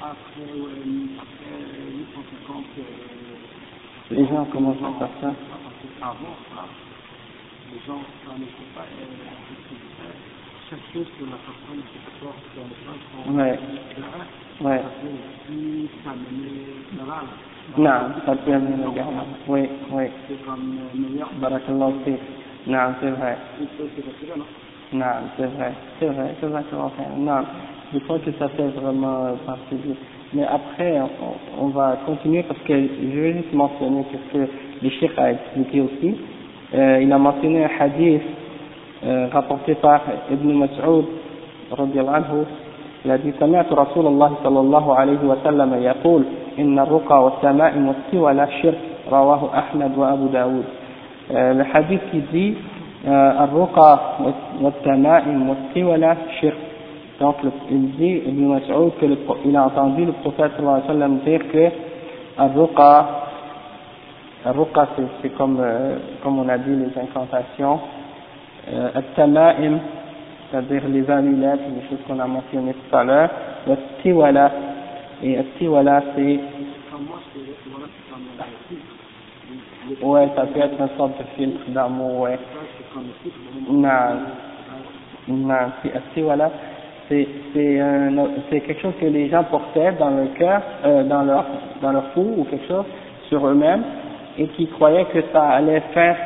après 850, les gens commencent à faire ça. Avant ça, les gens pas chercher sur la personne qui porte dans le pain. Ouais. Ouais. Ça peut amener la garde. Oui, oui. C'est comme meilleur. Barakallah aussi. Non, c'est vrai. C'est vrai. C'est vrai, c'est vrai, c'est vrai. Non. je crois que ça fait vraiment partie du... Mais après, on, on, va continuer parce que je vais juste mentionner que le Cheikh a expliqué aussi. Euh, il a mentionné un hadith euh, rapporté par Ibn Mas'ud anhu. Il a dit سمعت رسول الله صلى الله عليه وسلم يقول إن الرقى والتمائم والسوى شرك رواه أحمد وأبو داود le hadith qui dit الرقى والتمائم والسوى شرك Donc, il dit, Ibn Mas'ud, qu'il a entendu le prophète sallallahu alayhi wa sallam dire que Ar-Ruqa, Ar-Ruqa c'est comme, euh, comme on a dit, les incantations, euh, At-Tama'im, c'est-à-dire les amulettes, les choses qu'on a mentionnées tout à l'heure, At-Tiwala, et At-Tiwala c'est... Ouais, ça peut être une sorte de filtre d'amour, ouais. Non, non, c'est At-Tiwala c'est quelque chose que les gens portaient dans leur cœur, euh, dans leur dans leur fou ou quelque chose sur eux-mêmes et qui croyaient que ça allait faire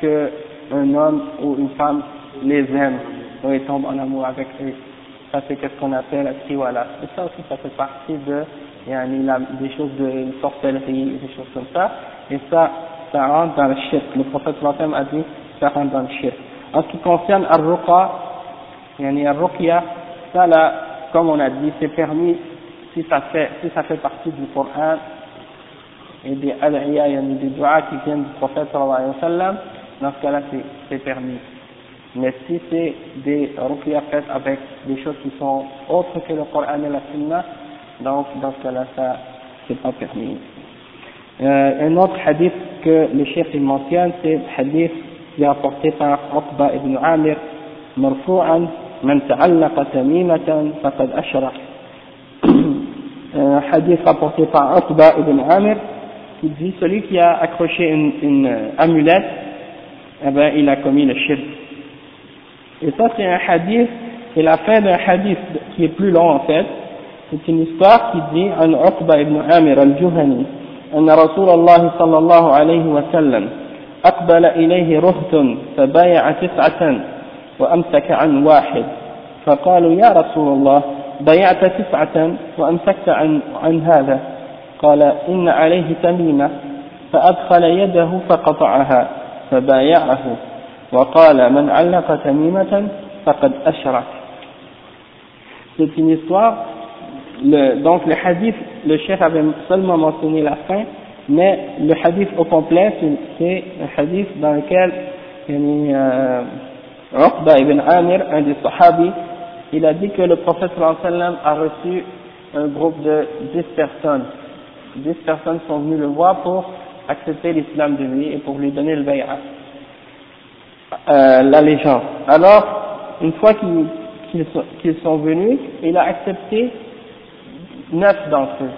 que un homme ou une femme les aime ou ils tombent en amour avec eux. ça c'est qu'est-ce qu'on appelle la triwala. Et ça aussi, ça fait partie de, yani, la, des choses de sorcellerie, des choses comme ça. Et ça, ça rentre dans le shirk. Le prophète sallam a dit, ça rentre dans le shirk. En ce qui concerne al-ruqa, yani al-ruqya, ça là, comme on a dit, c'est permis si ça fait, si ça fait partie du Coran et des ad'iyah, yani des doigts qui viennent du prophète sallallahu alayhi wa sallam, dans ce cas-là, c'est permis. Mais si c'est des ruqya faites avec des choses qui sont autres que le Coran et la Sunna, donc dans ce cas-là, ça, c'est pas permis. Euh, un autre hadith que le chef il mentionne, c'est le hadith qui est apporté par Uqba ibn Amir, مرفوعا من تعلق تميمة فقد أشرك. Hadith rapporté par Uqba ibn Amir, qui dit celui qui a accroché une, une amulette, eh ben, il a commis le shirk. Et ça, c'est un hadith, c'est la fin d'un hadith qui est plus long en fait. C'est une histoire qui dit عن عقبة ibn Amir al-Juhani أن رسول الله صلى الله عليه وسلم أقبل إليه رهط فبايع تسعة وأمسك عن واحد فقالوا يا رسول الله بايعت تسعة وأمسكت عن, عن هذا قال إن عليه تميمة فأدخل يده فقطعها فبايعه وقال من علق تميمة فقد أشرك C'est une histoire, le, donc le hadith, le chef avait seulement mentionné la fin, mais le hadith au complet, c'est un hadith dans lequel euh, Uqba ibn Amir, un des sahabis, il a dit que le prophète sallam a reçu un groupe de 10 personnes. 10 personnes sont venues le voir pour accepter l'islam de lui et pour lui donner le bay'a euh, l'allégeance. Alors, une fois qu'ils qu sont, qu sont, venus, il a accepté neuf d'entre eux.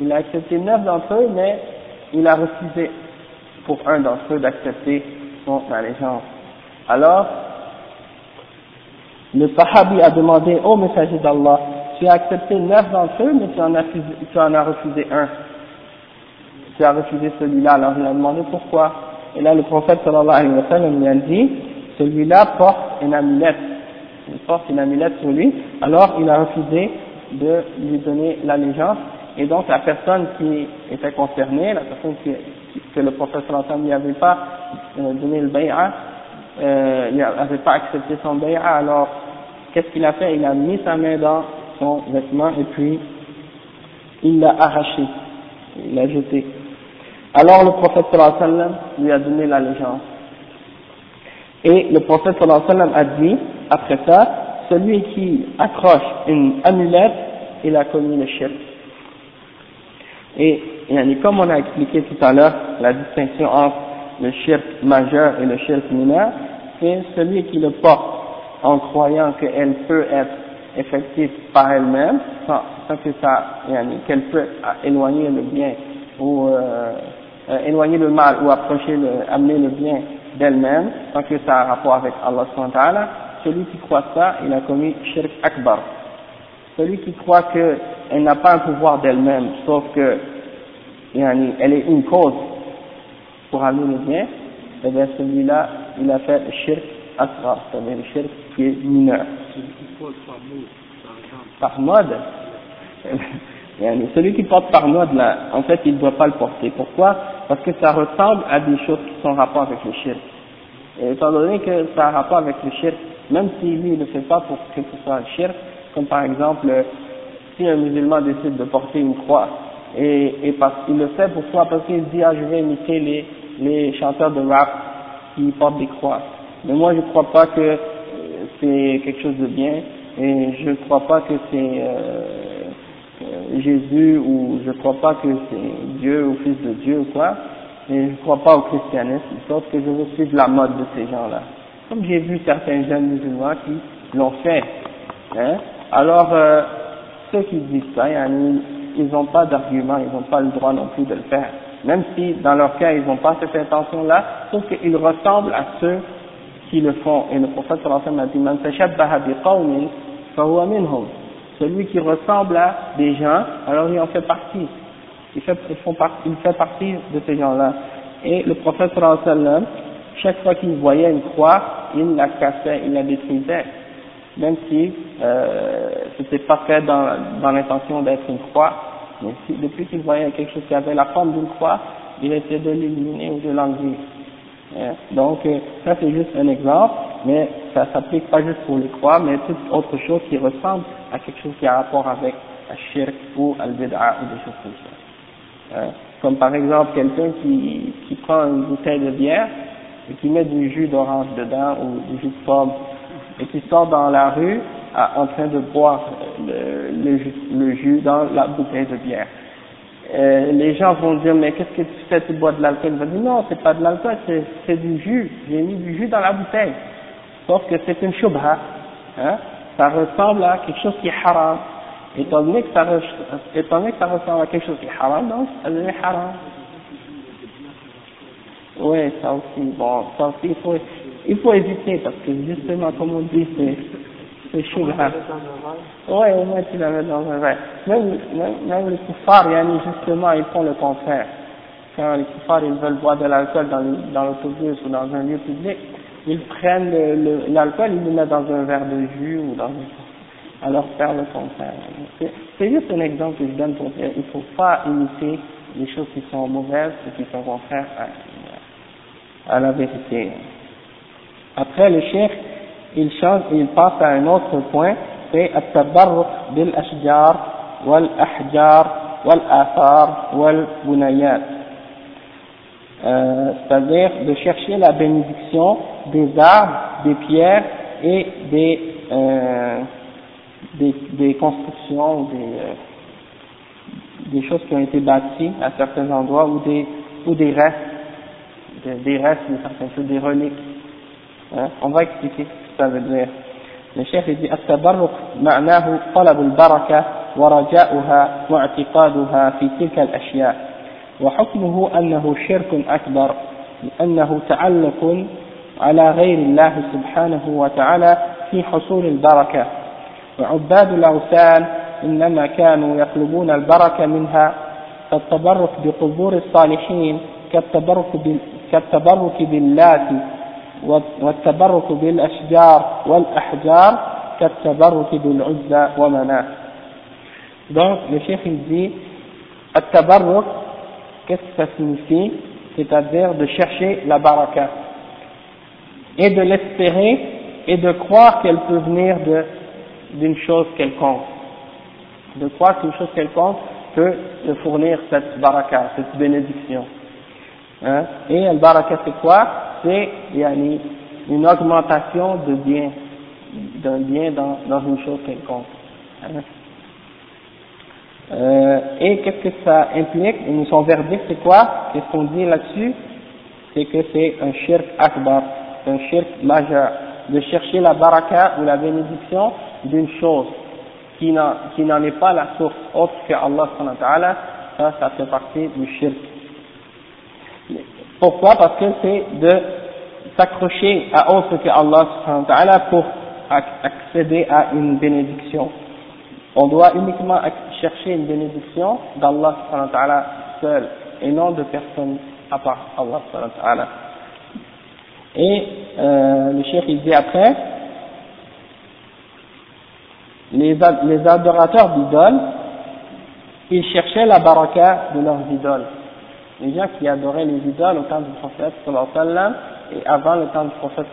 Il a accepté neuf d'entre eux, mais il a refusé pour un d'entre eux d'accepter son allégeance. Alors, le Sahabi a demandé au messager d'Allah, tu as accepté neuf d'entre eux, mais tu en, as tu en as refusé un. Tu as refusé celui-là. Alors il a demandé pourquoi. Et là, le prophète sallallahu alayhi wa sallam lui a dit, celui-là porte une amulette. Il porte une amulette sur lui. Alors, il a refusé de lui donner l'allégeance. Et donc, la personne qui était concernée, la personne que le prophète sallallahu alayhi wa sallam avait pas euh, donné le bay'a, euh, n'avait pas accepté son bay'a, alors, qu'est-ce qu'il a fait? Il a mis sa main dans son vêtement et puis, il l'a arraché. Il l'a jeté. Alors le prophète sallam lui a donné l'allégeance. Et le prophète sallam a dit, après ça, celui qui accroche une amulette, il a commis le shirk. Et, et comme on a expliqué tout à l'heure, la distinction entre le shirk majeur et le shirk mineur, c'est celui qui le porte en croyant qu'elle peut être effective par elle-même, sans, que ça, qu'elle peut éloigner le bien ou euh, euh, éloigner le mal ou approcher le, amener le bien d'elle-même, sans que ça a rapport avec Allah subhanahu celui qui croit ça, il a commis shirk akbar. Celui qui croit qu'elle n'a pas un pouvoir d'elle-même, sauf que yani, elle est une cause pour amener le bien, eh bien celui-là, il a fait shirk akbar, c'est-à-dire shirk qui est. Par mode Celui qui porte par mode, en fait, il ne doit pas le porter. Pourquoi? Parce que ça ressemble à des choses qui sont en rapport avec le shirk. Et étant donné que ça a rapport avec le shirk, même si lui ne le fait pas pour que ce soit un shirk, comme par exemple, si un musulman décide de porter une croix, et, et parce qu'il le fait pourquoi? Parce qu'il dit, ah, je vais imiter les, les chanteurs de rap qui portent des croix. Mais moi, je ne crois pas que c'est quelque chose de bien, et je ne crois pas que c'est... Euh, Jésus ou je ne crois pas que c'est Dieu ou Fils de Dieu ou quoi, et je ne crois pas au christianisme, sauf que je veux suivre la mode de ces gens-là. Comme j'ai vu certains jeunes musulmans qui l'ont fait. Hein. Alors, euh, ceux qui disent ça, ils n'ont pas d'argument, ils n'ont pas le droit non plus de le faire. Même si dans leur cas ils n'ont pas cette intention-là, sauf qu'ils ressemblent à ceux qui le font. Et le prophète sallallahu alayhi a dit, celui qui ressemble à des gens, alors il en fait partie. Il fait, il fait partie de ces gens-là. Et le prophète sallam, chaque fois qu'il voyait une croix, il la cassait, il la détruisait. même si euh, c'était pas fait dans, l'intention d'être une croix, mais si, depuis qu'il voyait quelque chose qui avait la forme d'une croix, il essayait de l'éliminer ou de l'enlever. Hein. Donc, euh, ça c'est juste un exemple, mais ça s'applique pas juste pour les croix, mais toute autre chose qui ressemble à quelque chose qui a rapport avec la shirk ou al-bid'a ou des choses comme ça. Hein. Comme par exemple quelqu'un qui, qui prend une bouteille de bière et qui met du jus d'orange dedans ou du jus de pomme et qui sort dans la rue en train de boire le jus dans la bouteille de bière. Euh, les gens vont dire mais qu'est-ce que tu fais? Tu bois de l'alcool? Il va dire non c'est pas de l'alcool c'est du jus. J'ai mis du jus dans la bouteille. Sauf que c'est une shubha hein? Ça ressemble à quelque chose qui est haram. Étant donné que ça, étant donné que ça ressemble à quelque chose qui est haram donc ça devient haram. Oui ça aussi bon ça aussi il faut il faut éviter parce que justement comme on dit c'est c'est shubha oui au moins tu la mets dans un verre. Même, même, même les koufars justement ils font le contraire. Quand les koufars ils veulent boire de l'alcool dans, l'autobus ou dans un lieu public ils prennent l'alcool ils le mettent dans un verre de jus ou dans un, alors faire le contraire. C'est juste un exemple que je donne pour dire il ne faut pas imiter les choses qui sont mauvaises et qui sont contraires à, à la vérité. Après le chef il change il passe à un autre point c'est التبرك بالأشجار والأحجار والآثار والبنيات euh, c'est-à-dire de chercher la bénédiction des arbres, des pierres et des, euh, des, des, constructions, des, euh, des choses qui ont été bâties à certains endroits ou des, ou des restes, des, des restes de certaines choses, des reliques. Hein? On va expliquer ce que Ça veut dire. Le chef dit التبرك معناه طلب البركة ورجاؤها واعتقادها في تلك الأشياء وحكمه أنه شرك أكبر لأنه تعلق على غير الله سبحانه وتعالى في حصول البركة وعباد الأوثان إنما كانوا يطلبون البركة منها فالتبرك بقبور الصالحين كالتبرك كالتبرك باللات والتبرك بالأشجار والأحجار كالتبرك بالعزى ومناه Donc, le chef il dit, التبرك qu'est-ce que ça signifie C'est-à-dire de chercher la baraka et de l'espérer et de croire qu'elle peut venir d'une chose quelconque. De croire qu'une chose quelconque peut te fournir cette baraka, cette bénédiction. Hein? Et le baraka c'est quoi C'est une augmentation de bien, d'un bien dans, dans une chose quelconque. Hein? Euh, et qu'est-ce que ça implique? Et Son verdict c'est quoi? Qu'est-ce qu'on dit là-dessus? C'est que c'est un shirk akbar, un shirk majeur, de chercher la baraka ou la bénédiction d'une chose qui n'en est pas la source autre que Allah ça, ça fait partie du shirk. Pourquoi Parce que c'est de s'accrocher à autre que Allah pour accéder à une bénédiction. On doit uniquement chercher une bénédiction d'Allah seul et non de personne à part Allah Et euh, le chef il dit après, les, les adorateurs d'idoles, ils cherchaient la baraka de leurs idoles. Les gens qui adoraient les idoles au temps du prophète et avant le temps du prophète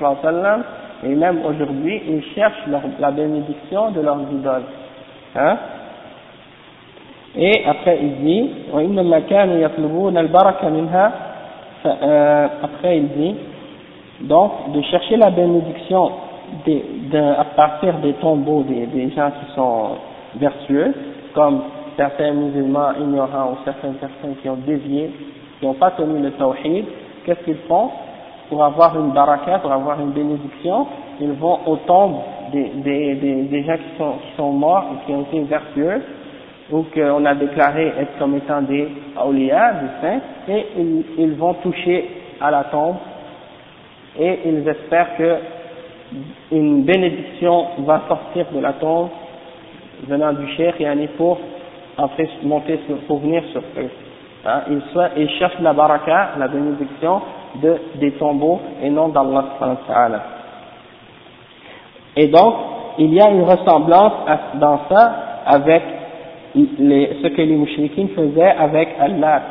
et même aujourd'hui, ils cherchent la bénédiction de leurs idoles. Hein? Et après il dit après il dit donc de chercher la bénédiction à partir des tombeaux des, des gens qui sont vertueux comme certains musulmans ignorants ou certaines personnes qui ont dévié qui n'ont pas tenu le tawhid qu'est-ce qu'ils font pour avoir une baraka, pour avoir une bénédiction, ils vont aux tombes des, des, des, des gens qui sont, qui sont morts et qui ont été vertueux, ou qu'on a déclaré être comme étant des awliya, des saints, et ils, ils, vont toucher à la tombe, et ils espèrent que une bénédiction va sortir de la tombe venant du cher et pour entrer, monter sur, pour venir sur eux. Hein, ils, soit, ils cherchent la baraka, la bénédiction de, des tombeaux et non d'Allah. Et donc, il y a une ressemblance dans ça avec les, ce que les mouchriquins faisaient avec Allah.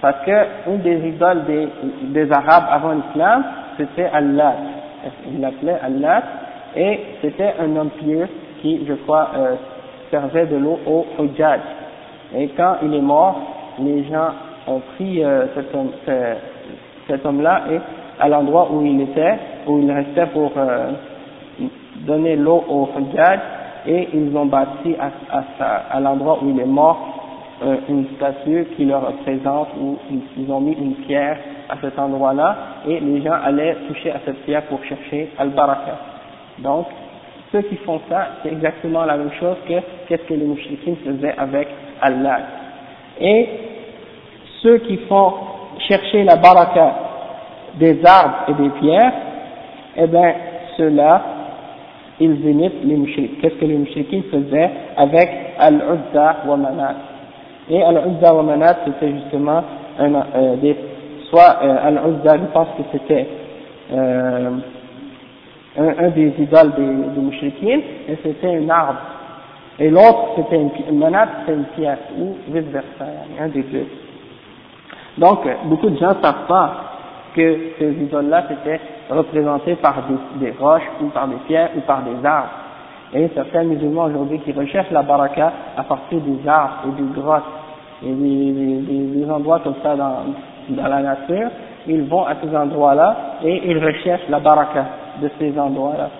Parce que une des idoles des, des Arabes avant l'islam, c'était Allah. Il l'appelait Allah, et c'était un homme pieux qui, je crois, euh, servait de l'eau au Hujjaj. Et quand il est mort, les gens ont pris euh, cet homme, cet homme-là et à l'endroit où il était, où il restait pour euh, donner l'eau au Hujjaj, et ils ont bâti à, l'endroit où il est mort euh, une statue qui le représente ou ils ont mis une pierre à cet endroit-là et les gens allaient toucher à cette pierre pour chercher al-baraka. Donc, ceux qui font ça, c'est exactement la même chose que qu'est-ce que les mouchriquins faisaient avec Allah. Et ceux qui font chercher la baraka des arbres et des pierres, eh bien, ceux-là, ils imitent les mouchriquins. Qu'est-ce que les mouchriquins faisaient avec Al-Uzza wa Manat? Et Al-Uzza wa Manat, c'était justement un, euh, des, soit euh, Al-Uzza, je pense que c'était euh, un, des idoles des, des et c'était un arbre. Et l'autre, c'était une, une manat, c'était une pierre, ou vice-versa, un des deux. Donc, beaucoup de gens ne savent pas que ces idoles-là étaient représentées par des, des, roches, ou par des pierres, ou par des arbres. Et certains musulmans aujourd'hui qui recherchent la baraka à partir des arbres et des grottes et des, des, des endroits comme ça dans, dans la nature, ils vont à ces endroits-là et ils recherchent la baraka de ces endroits-là.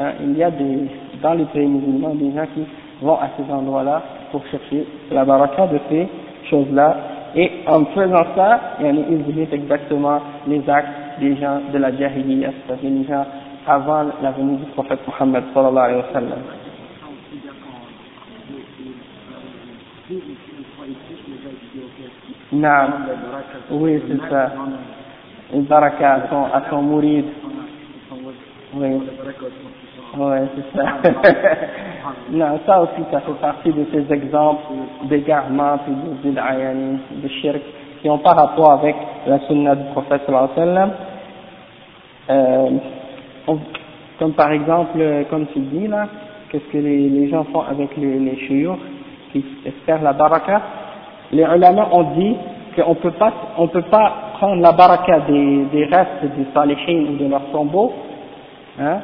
Hein, il y a des, dans les pays musulmans des gens qui vont à ces endroits-là pour chercher la baraka de ces choses-là. Et en faisant ça, ils visitent exactement les actes des gens de la jahiliya, c'est-à-dire les gens avant la venue du prophète Muhammad sallallahu alayhi wa sallam. Oui, c'est ça. Une baraka à son, à. Oui. Oui, c'est ça. non, ça aussi, ça fait partie de ces exemples d'égarement et de, de, de shirk qui n'ont pas rapport avec la sunna du prophète sallallahu alayhi. Euh, comme par exemple, comme tu dis là, qu'est-ce que les, les, gens font avec les, les chouyours qui espèrent la baraka? Les ulama ont dit qu'on peut pas, on peut pas prendre la baraka des, des restes des salihin ou de leurs tombeaux, hein,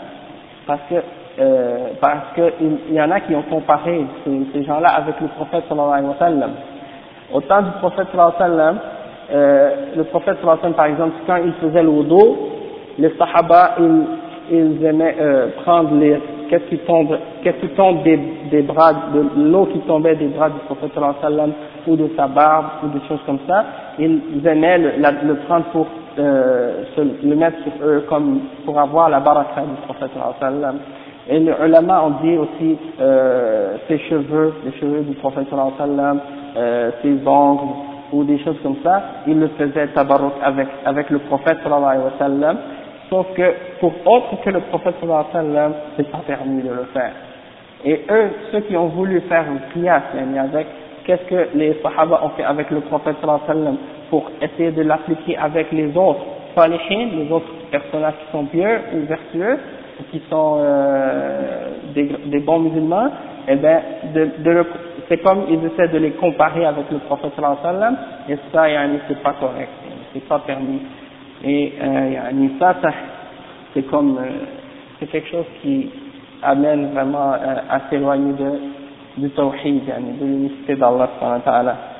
parce que euh, parce qu'il y en a qui ont comparé ces, ces gens-là avec le prophète sallallahu alayhi wa sallam. Au temps du prophète sallallahu alayhi wa sallam, euh, le prophète sallallahu alayhi wa sallam par exemple, quand il faisait le wudu, les sahaba, ils, ils aimaient euh, prendre les, qu'est-ce qui tombe, qu'est-ce qui tombe des, des bras, de l'eau qui tombait des bras du prophète sallallahu alayhi wa sallam, ou de sa barbe, ou des choses comme ça, ils aimaient le, la, le prendre pour euh, le mettre sur eux comme pour avoir la baraka du prophète sallam. Et les ulama ont dit aussi euh, ses cheveux, les cheveux du prophète sallam, euh, ses ongles, ou des choses comme ça, ils le faisaient avec, avec le prophète sallallahu wa sallam, sauf que pour autre que le prophète sallallahu wa sallam, c'est pas permis de le faire. Et eux, ceux qui ont voulu faire une qiyas, avec, qu'est-ce que les sahaba ont fait avec le prophète sallallahu wa sallam, pour essayer de l'appliquer avec les autres salihin, les autres personnages qui sont pieux ou vertueux, qui sont euh, des, des, bons musulmans, eh ben, de, de c'est comme ils essaient de les comparer avec le prophète sallam, et ça, c'est pas correct, c'est pas permis. Et euh, ça, ça c'est comme, euh, c'est quelque chose qui amène vraiment euh, à s'éloigner de, du tawhid, de l'unicité d'Allah sallallahu alayhi wa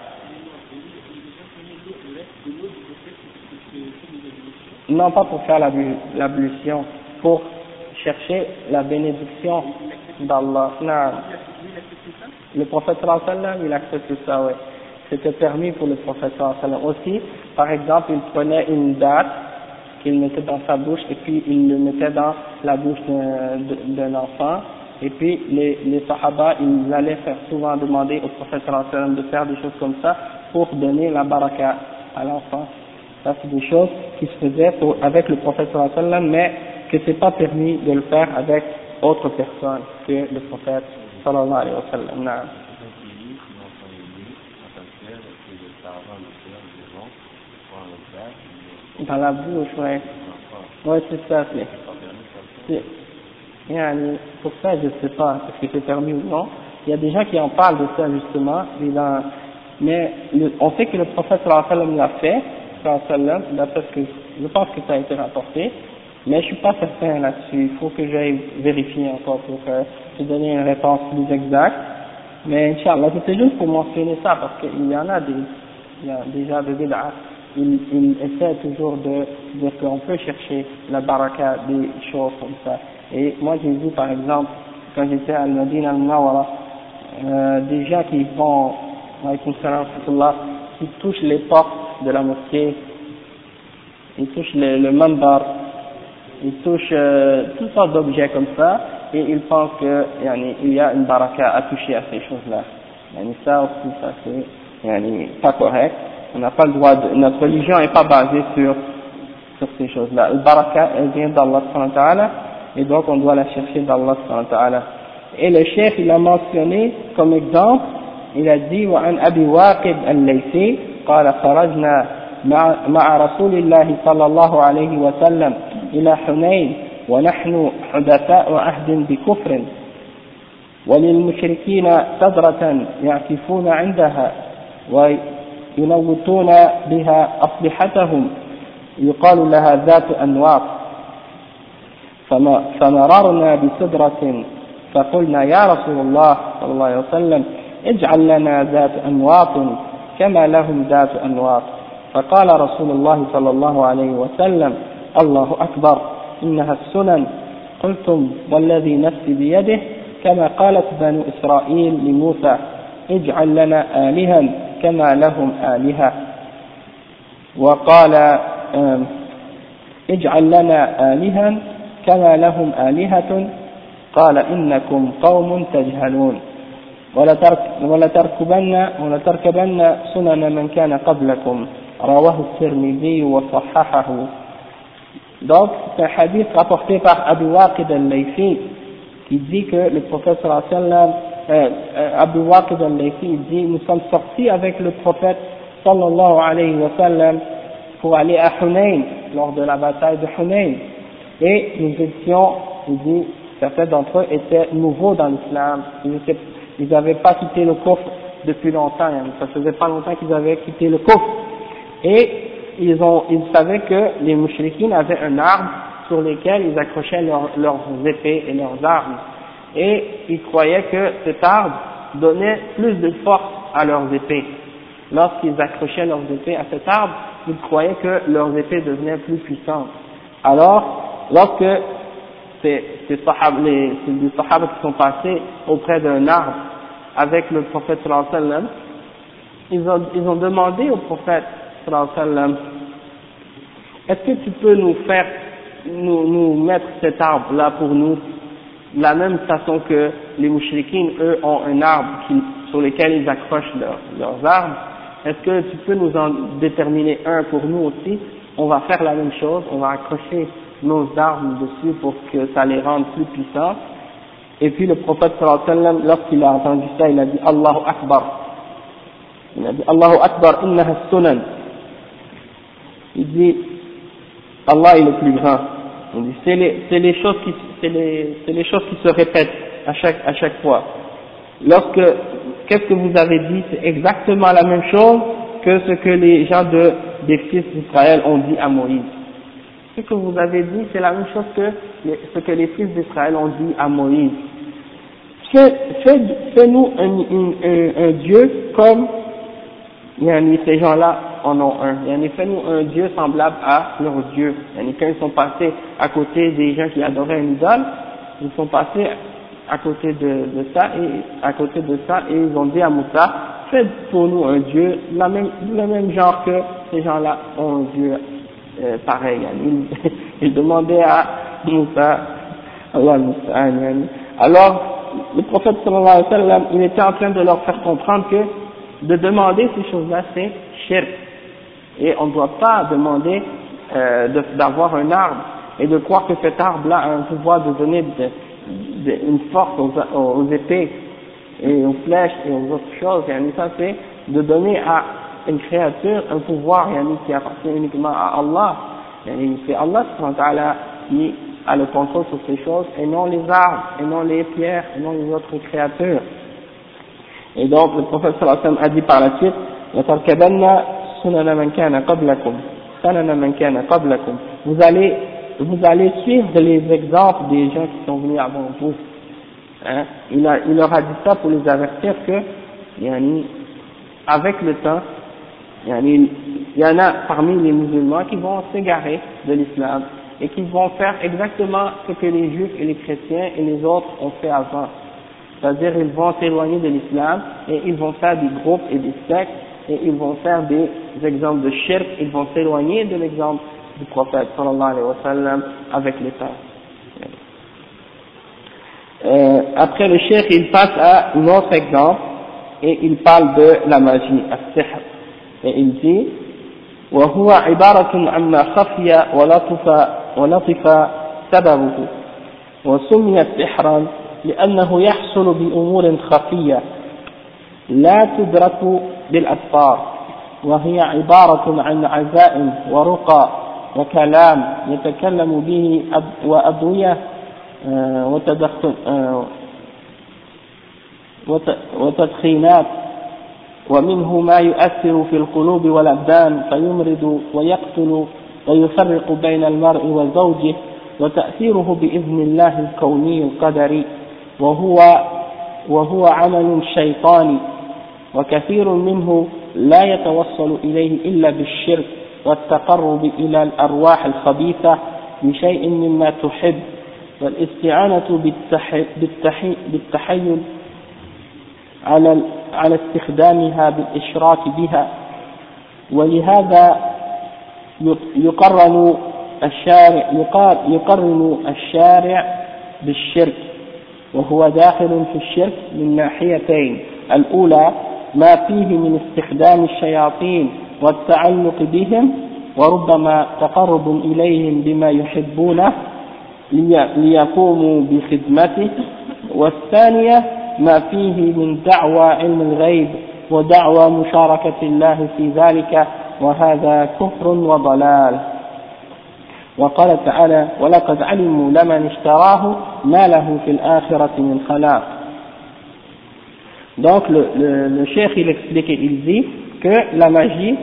Non, pas pour faire l'ablution, pour chercher la bénédiction d'Allah. Le prophète sallallahu il accepte ça, oui. C'était permis pour le prophète sallallahu. Aussi, par exemple, il prenait une date qu'il mettait dans sa bouche et puis il le mettait dans la bouche d'un enfant. Et puis les, les sahaba, ils allaient faire souvent demander au prophète sallallahu de faire des choses comme ça pour donner la baraka à l'enfant. Ça, c'est des choses qui se faisaient avec le prophète sallallahu alayhi wa sallam, mais que c'est pas permis de le faire avec autre personne que le prophète sallallahu alayhi wa sallam. Dans la bouche, ouais. Ouais, c'est ça, c'est. Pour ça, je sais pas est-ce que c'est permis ou non. Il y a des gens qui en parlent de ça justement, mais on sait que le prophète sallam l'a fait, d'après ce que je pense que ça a été rapporté, mais je suis pas certain là-dessus. Il faut que j'aille vérifier encore pour euh, te donner une réponse plus exacte. Mais Inch'Allah, c'était juste pour mentionner ça parce qu'il y en a déjà des bid'ah. Il, il essaie toujours de dire qu'on peut chercher la baraka des choses comme ça. Et moi j'ai vu par exemple, quand j'étais à Al-Madinah al-Nawara, euh, des gens qui vont, qui touchent les portes de la mosquée, ils touchent le, le mambar, ils touchent euh, toutes sortes d'objets comme ça, et ils pensent qu'il y a une baraka à toucher à ces choses-là. Yani ça aussi, ça c'est pas correct. On n'a pas le droit de, notre religion n'est pas basée sur, sur ces choses-là. Le baraka, elle vient d'Allah et donc on doit la chercher d'Allah Et le chef, il a mentionné comme exemple, il a dit, وعن أبي واقد الليثي قال خرجنا مع, رسول الله صلى الله عليه وسلم إلى حنين ونحن حدثاء عهد بكفر. وللمشركين سدرة يعكفون عندها وينوتون بها أصلحتهم. يقال لها ذات أنواط. فمررنا بسدرة فقلنا يا رسول الله صلى الله عليه وسلم اجعل لنا ذات أنواط كما لهم ذات أنواط فقال رسول الله صلى الله عليه وسلم الله أكبر إنها السنن. قلتم والذي نفسي بيده. كما قالت بنو إسرائيل لموسى اجعل لنا آلها كما لهم آلهة. وقال اجعل لنا آلها كما لهم آلهة. قال إنكم قوم تجهلون. ولتركبن, ولتركبن سنن من كان قبلكم رواه الترمذي وصححه Donc, c'est un hadith rapporté par Abu Waqid al-Laythi qui dit que le prophète sallallahu euh, euh, Abu Waqid al-Laythi dit nous sommes sortis avec le prophète sallallahu alayhi wa sallam pour aller à Hunayn lors de la bataille de Hunayn et nous étions, il dit, certains d'entre eux étaient nouveaux dans l'islam, ils n'avaient pas quitté le coffre depuis longtemps, hein. ça faisait pas longtemps qu'ils avaient quitté le coffre et ils, ont, ils savaient que les mouchriquins avaient un arbre sur lequel ils accrochaient leurs épées et leurs armes. Et ils croyaient que cet arbre donnait plus de force à leurs épées. Lorsqu'ils accrochaient leurs épées à cet arbre, ils croyaient que leurs épées devenaient plus puissantes. Alors, lorsque ces, ces sahab, les, les sahaba qui sont passés auprès d'un arbre avec le prophète sallallahu ils ont, ils ont demandé au prophète est-ce que tu peux nous faire, nous, nous mettre cet arbre-là pour nous, de la même façon que les mouchriquines, eux, ont un arbre qui, sur lequel ils accrochent leurs arbres. Est-ce que tu peux nous en déterminer un pour nous aussi? On va faire la même chose, on va accrocher nos armes dessus pour que ça les rende plus puissants. Et puis le prophète sallallahu lorsqu'il a entendu ça, il a dit Allahu Akbar. Il a dit Allahu Akbar, innaha sunan il dit Allah est le plus grand. c'est les, les, choses qui, c'est les, les, choses qui se répètent à chaque, à chaque fois. Lorsque, qu'est-ce que vous avez dit C'est exactement la même chose que ce que les gens de, des fils d'Israël ont dit à Moïse. Ce que vous avez dit, c'est la même chose que ce que les fils d'Israël ont dit à Moïse. Fais-nous un, Dieu comme ces gens-là en ont un. Il y en a fait nous un Dieu semblable à leur Dieu. Quand ils sont passés à côté des gens qui adoraient une idole, ils sont passés à côté de, ça et à côté de ça et ils ont dit à Moussa, faites pour nous un Dieu, la le même genre que ces gens-là ont un Dieu euh, pareil. Ils, ils demandaient à Moussa, Allah Alors, le prophète sallallahu alayhi wa sallam, il était en train de leur faire comprendre que de demander ces choses-là, c'est shirk. Et on ne doit pas demander euh, d'avoir un arbre et de croire que cet arbre-là a un pouvoir de donner une force aux, épées et aux flèches et aux autres choses. Et ça, c'est de donner à une créature un pouvoir qui appartient uniquement à Allah. C'est Allah qui a le contrôle sur ces choses, et non les arbres, et non les pierres, et non les autres créatures. Et donc, le prophète a dit par la suite, vous allez, vous allez suivre les exemples des gens qui sont venus avant vous. Hein? Il, a, il leur a dit ça pour les avertir que, avec le temps, il y en a parmi les musulmans qui vont s'égarer de l'islam et qui vont faire exactement ce que les juifs et les chrétiens et les autres ont fait avant. C'est-à-dire ils vont s'éloigner de l'islam et ils vont faire des groupes et des sectes et ils vont faire des exemples de shirk, ils vont s'éloigner de l'exemple du prophète sallallahu alayhi wa sallam avec les temps. Euh, après le shirk, il passe à un autre exemple et il parle de la magie, à Et il dit وهو عبارة عما خفي ولطف, ولطف سببه وسمي سحرا لأنه يحصل بأمور خفية لا تدرك بالأبصار وهي عبارة عن عزائم ورقى وكلام يتكلم به وأدوية آه، آه، وتدخينات ومنه ما يؤثر في القلوب والأبدان فيمرض ويقتل ويفرق بين المرء وزوجه وتأثيره بإذن الله الكوني القدري. وهو وهو عمل شيطاني وكثير منه لا يتوصل إليه إلا بالشرك والتقرب إلى الأرواح الخبيثة بشيء مما تحب والإستعانة بالتحيل على على استخدامها بالإشراك بها. ولهذا يقرن الشارع يقرن الشارع بالشرك وهو داخل في الشرك من ناحيتين. الأولى ما فيه من استخدام الشياطين والتعلق بهم وربما تقرب إليهم بما يحبونه ليقوموا بخدمته. والثانية ما فيه من دعوى علم الغيب ودعوى مشاركة الله في ذلك وهذا كفر وضلال وقال تعالى ولقد علموا لمن اشتراه ما له في الآخرة من خلاق Donc le, le, le cheikh il explique et il dit que la magie,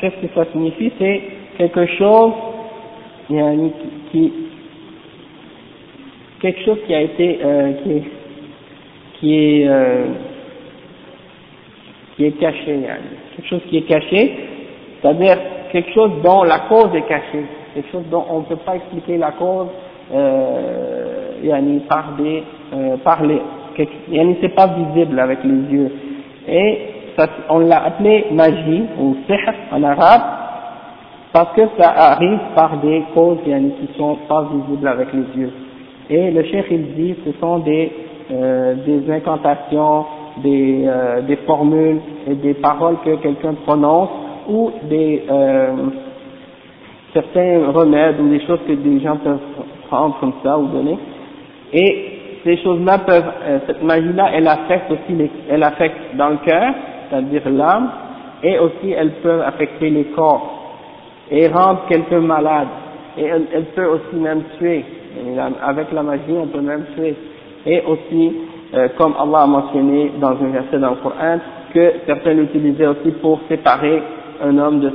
qu'est-ce que ça signifie C'est quelque chose qui, quelque chose qui a été euh, qui qui est euh, qui est caché, quelque chose qui est caché, c'est-à-dire quelque chose dont la cause est cachée, quelque chose dont on ne peut pas expliquer la cause euh, par des euh, par les c'est pas visible avec les yeux. Et ça, on l'a appelé magie ou sihr en arabe parce que ça arrive par des causes qui sont pas visibles avec les yeux. Et le cheikh il dit ce sont des, euh, des incantations, des, euh, des formules et des paroles que quelqu'un prononce ou des euh, certains remèdes ou des choses que des gens peuvent prendre comme ça ou donner. Et ces choses-là peuvent, euh, cette magie-là, elle affecte aussi les, elle affecte dans le cœur, c'est-à-dire l'âme, et aussi elle peut affecter les corps et rendre quelqu'un malade. Et elle, elle peut aussi même tuer. avec la magie, on peut même tuer. Et aussi, euh, comme Allah a mentionné dans un verset dans le Coran, que certains l'utilisaient aussi pour séparer un homme de,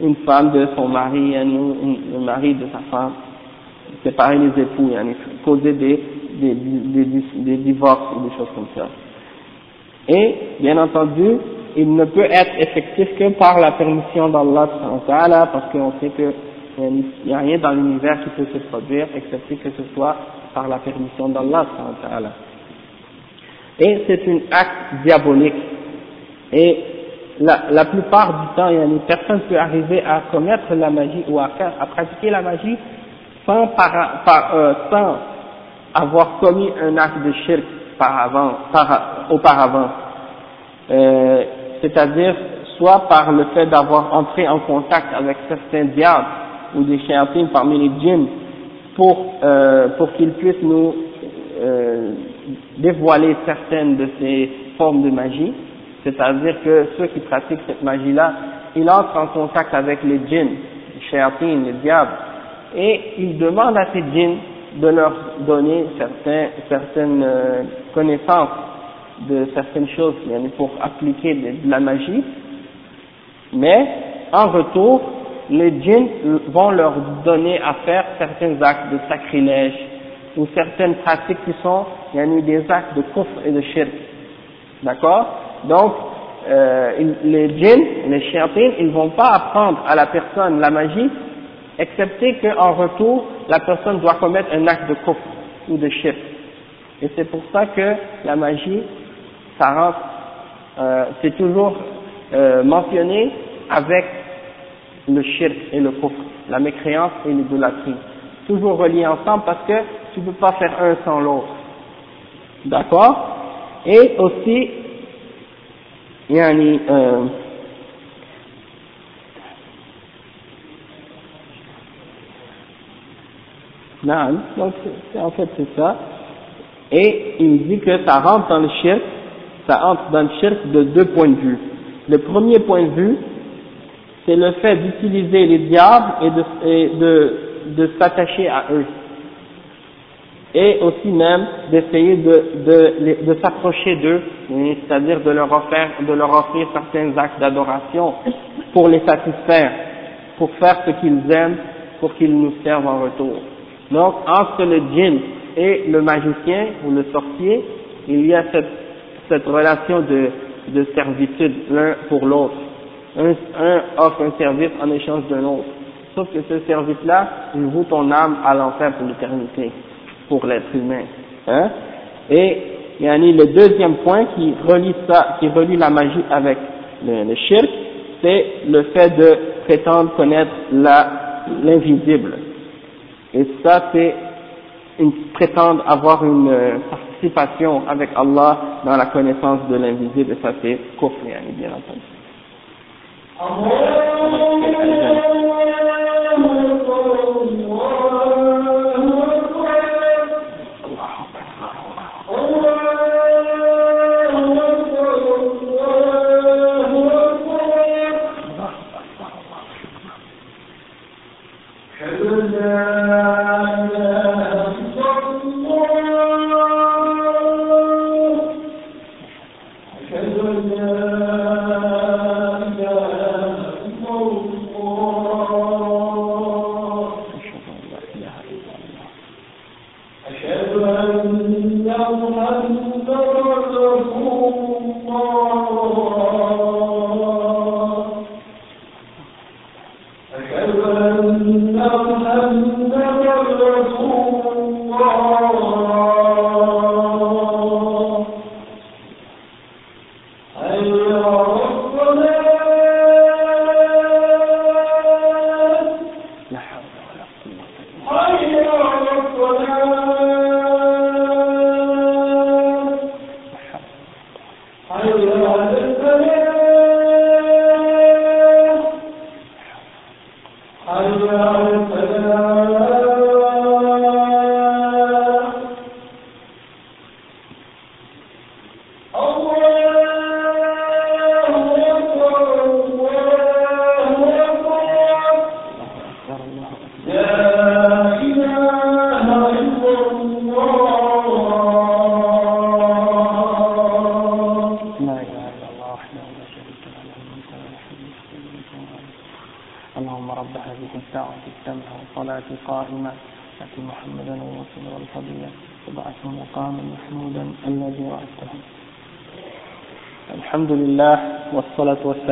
une femme de son mari, un, mari de sa femme séparer les époux, yani, causer des, des, des, des, divorces ou des choses comme ça. Et, bien entendu, il ne peut être effectif que par la permission d'Allah parce qu'on sait qu'il n'y a rien dans l'univers qui peut se produire excepté que ce soit par la permission d'Allah et c'est un acte diabolique et la, plupart du temps, il y a une personne peut arriver à commettre la magie ou à, faire, à pratiquer la magie sans, euh, avoir commis un acte de shirk par avant, par, auparavant. Euh, C'est-à-dire, soit par le fait d'avoir entré en contact avec certains diables ou des chéatines parmi les djinns pour, euh, pour qu'ils puissent nous euh, dévoiler certaines de ces formes de magie. C'est-à-dire que ceux qui pratiquent cette magie-là, ils entrent en contact avec les djinns, les chéatines, les diables, et il demande à ces djinns de leur donner certaines euh, connaissances de certaines choses pour appliquer de, la magie, mais en retour, les djinns vont leur donner à faire certains actes de sacrilège ou certaines pratiques qui sont il des actes de kufr et de shirk. D'accord? Donc, euh, les djinns, les chiantines, ils vont pas apprendre à la personne la magie, excepté qu'en retour, la personne doit commettre un acte de kufr ou de shirk. Et c'est pour ça que la magie, ça rentre, euh, c'est toujours euh, mentionné avec le shirk et le kufr, la mécréance et l'idolâtrie. Toujours reliés ensemble parce que tu ne peux pas faire un sans l'autre. D'accord? Et aussi, yani, euh, non, donc en fait c'est ça. Et il dit que ça rentre dans le shirk, ça entre dans le shirk de deux points de vue. Le premier point de vue, c'est le fait d'utiliser les diables et de, s'attacher à eux et aussi même d'essayer de, s'approcher d'eux, c'est-à-dire de leur offrir, certains actes d'adoration pour les satisfaire, pour faire ce qu'ils aiment, pour qu'ils nous servent en retour. Donc, entre le djinn et le magicien ou le sorcier, il y a cette, relation de servitude l'un pour l'autre. Un, un offre un service en échange d'un autre. Sauf que ce service-là, il vaut ton âme à l'enfer pour l'éternité pour l'être humain. Hein? Et yani, le deuxième point qui relie ça, qui relie la magie avec le, le shirk, c'est le fait de prétendre connaître l'invisible. Et ça, c'est prétendre avoir une euh, participation avec Allah dans la connaissance de l'invisible, et ça c'est kufr, bien entendu. Amor. أشهد أن محمدا رسول الله.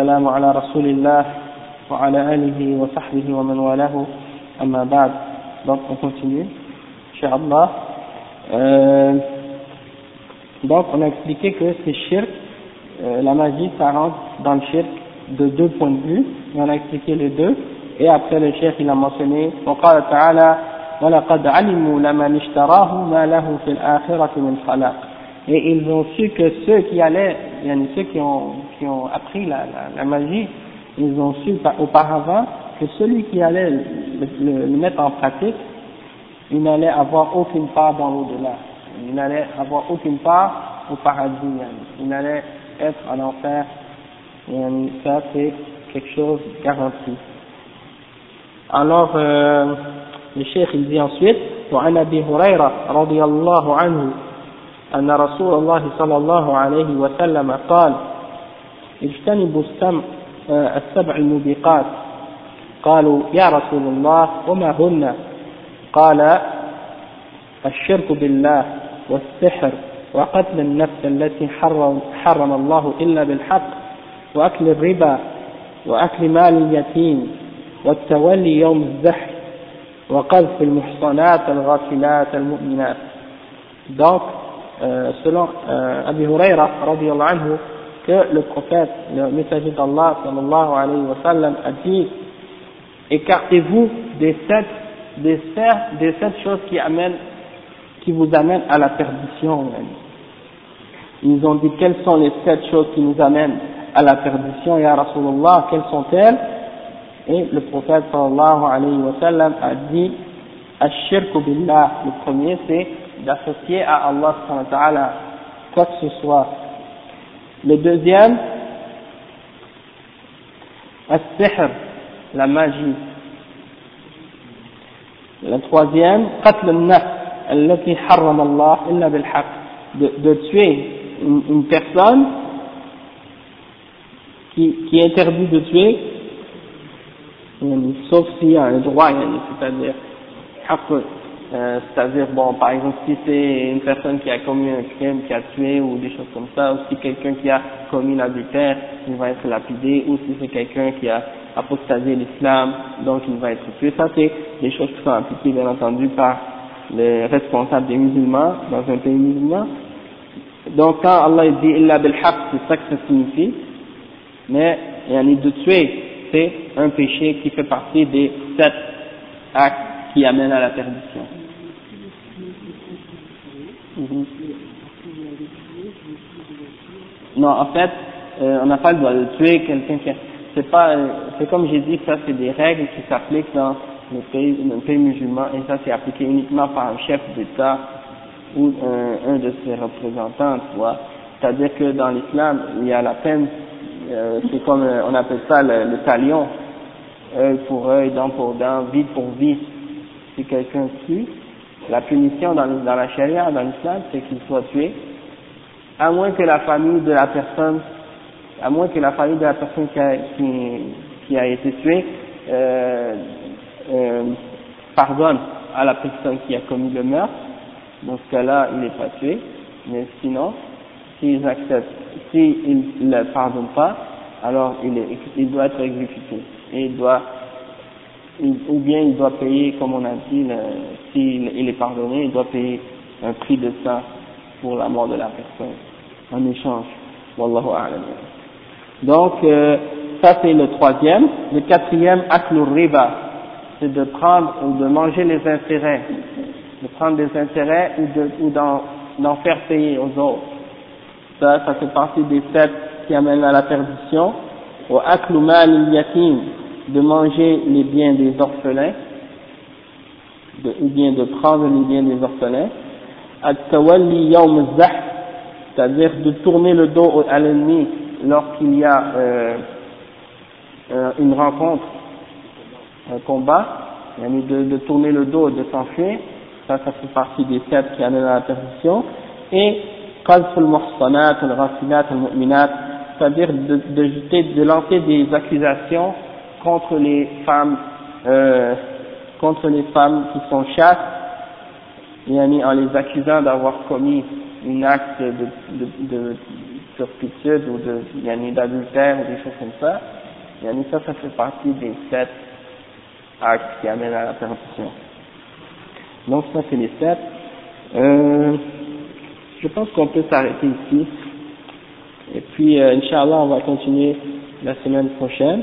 والسلام على رسول الله وعلى آله وصحبه ومن والاه أما بعد donc on continue Inch'Allah euh, donc on a expliqué que c'est shirk euh, la magie ça rentre dans le shirk de deux points de vue et on a expliqué les deux et après le chef il a mentionné وقال تعالى ولقد علموا لمن اشتراه ما له في الآخرة من خلاق et ils ont su que ceux qui allaient, il y en a ceux qui ont, qui ont appris la, la, la magie, ils ont su auparavant que celui qui allait le, le, le mettre en pratique, il n'allait avoir aucune part dans l'au-delà, il n'allait avoir aucune part au paradis, il n'allait être en enfer, et ça c'est quelque chose garanti. Alors, euh, le cheikh il dit ensuite وعن أبي هريرة رضي الله عنه أن رسول الله صلى الله عليه وسلم قال اجتنبوا السمع السبع الموبقات. قالوا يا رسول الله وما هن؟ قال الشرك بالله والسحر وقتل النفس التي حرم, حرم الله إلا بالحق وأكل الربا وأكل مال اليتيم والتولي يوم الزحف وقذف المحصنات الغافلات المؤمنات. Donc euh, selon euh, Abu Huraira anhu que le prophète le messager d'Allah sallallahu alayhi wa sallam a dit écartez-vous des sept des sept des sept choses qui amènent qui vous amènent à la perdition ils ont dit quelles sont les sept choses qui nous amènent à la perdition ya Rasulullah quelles sont-elles? Et le prophète sallallahu alayhi wa sallam a dit Ashirku billah, le premier c'est d'associer à Allah subhanahu wa ta'ala quoi que ce soit. Le deuxième, As-sihr, la magie. Le troisième, Qatl al-nafs, التي حرم الله إلا بالحق, de, de tuer une, une personne qui, qui est interdit de tuer sauf s'il y a un droit, c'est-à-dire, euh, c'est-à-dire, bon, par exemple, si c'est une personne qui a commis un crime, qui a tué ou des choses comme ça, ou si quelqu'un qui a commis l'adultère, il va être lapidé, ou si c'est quelqu'un qui a apostasé l'islam, donc il va être tué. Ça, c'est des choses qui sont appliquées, bien entendu, par les responsables des musulmans dans un pays musulman. Donc, quand Allah dit « illa bil c'est ça que ça signifie, mais il y en a de tuer c'est un péché qui fait partie des sept actes qui amènent à la perdition. Non, en fait, euh, on n'a pas le droit de tuer quelqu'un qui c'est pas, euh, c'est comme j'ai dit, ça c'est des règles qui s'appliquent dans le pays, le pays musulman et ça c'est appliqué uniquement par un chef d'État ou un, de ses représentants, tu vois. C'est-à-dire que dans l'islam, il y a la peine euh, c'est comme on appelle ça le, le talion, œil pour œil, dent pour dent, vide pour vide. Si quelqu'un tue, la punition dans, la charia, dans l'islam, c'est qu'il soit tué, à moins que la famille de la personne, à moins que la famille de la personne qui a, été tuée euh, euh, pardonne à la personne qui a commis le meurtre. Dans ce cas-là, il n'est pas tué. Mais sinon, s'ils acceptent s'il ne le pardonne pas, alors il, il doit être exécuté. Et il doit, ou bien il doit payer, comme on a dit, s'il il est pardonné, il doit payer un prix de ça pour la mort de la personne, en échange. Wallahu. Donc, euh, ça c'est le troisième. Le quatrième, aklur riba, c'est de prendre ou de manger les intérêts, de prendre des intérêts ou d'en faire payer aux autres. Ça, ça fait partie des sept qui amènent à la perdition. Au aklumal yatim, de manger les biens des orphelins, de, ou bien de prendre les biens des orphelins. C'est-à-dire de tourner le dos à l'ennemi lorsqu'il y a euh, euh, une rencontre, un combat, de, de tourner le dos et de s'enfuir, ça, ça fait partie des sept qui amènent à la perdition. Et c'est-à-dire de, de, de lancer des accusations contre les femmes, euh, contre les femmes qui sont chastes, en les accusant d'avoir commis un acte de, de, ou d'adultère ou des choses comme ça. ça, ça fait partie des sept actes qui amènent à la perdition. Donc ça c'est les sept. Euh, je pense qu'on peut s'arrêter ici. Et puis, euh, Inch'Allah, on va continuer la semaine prochaine.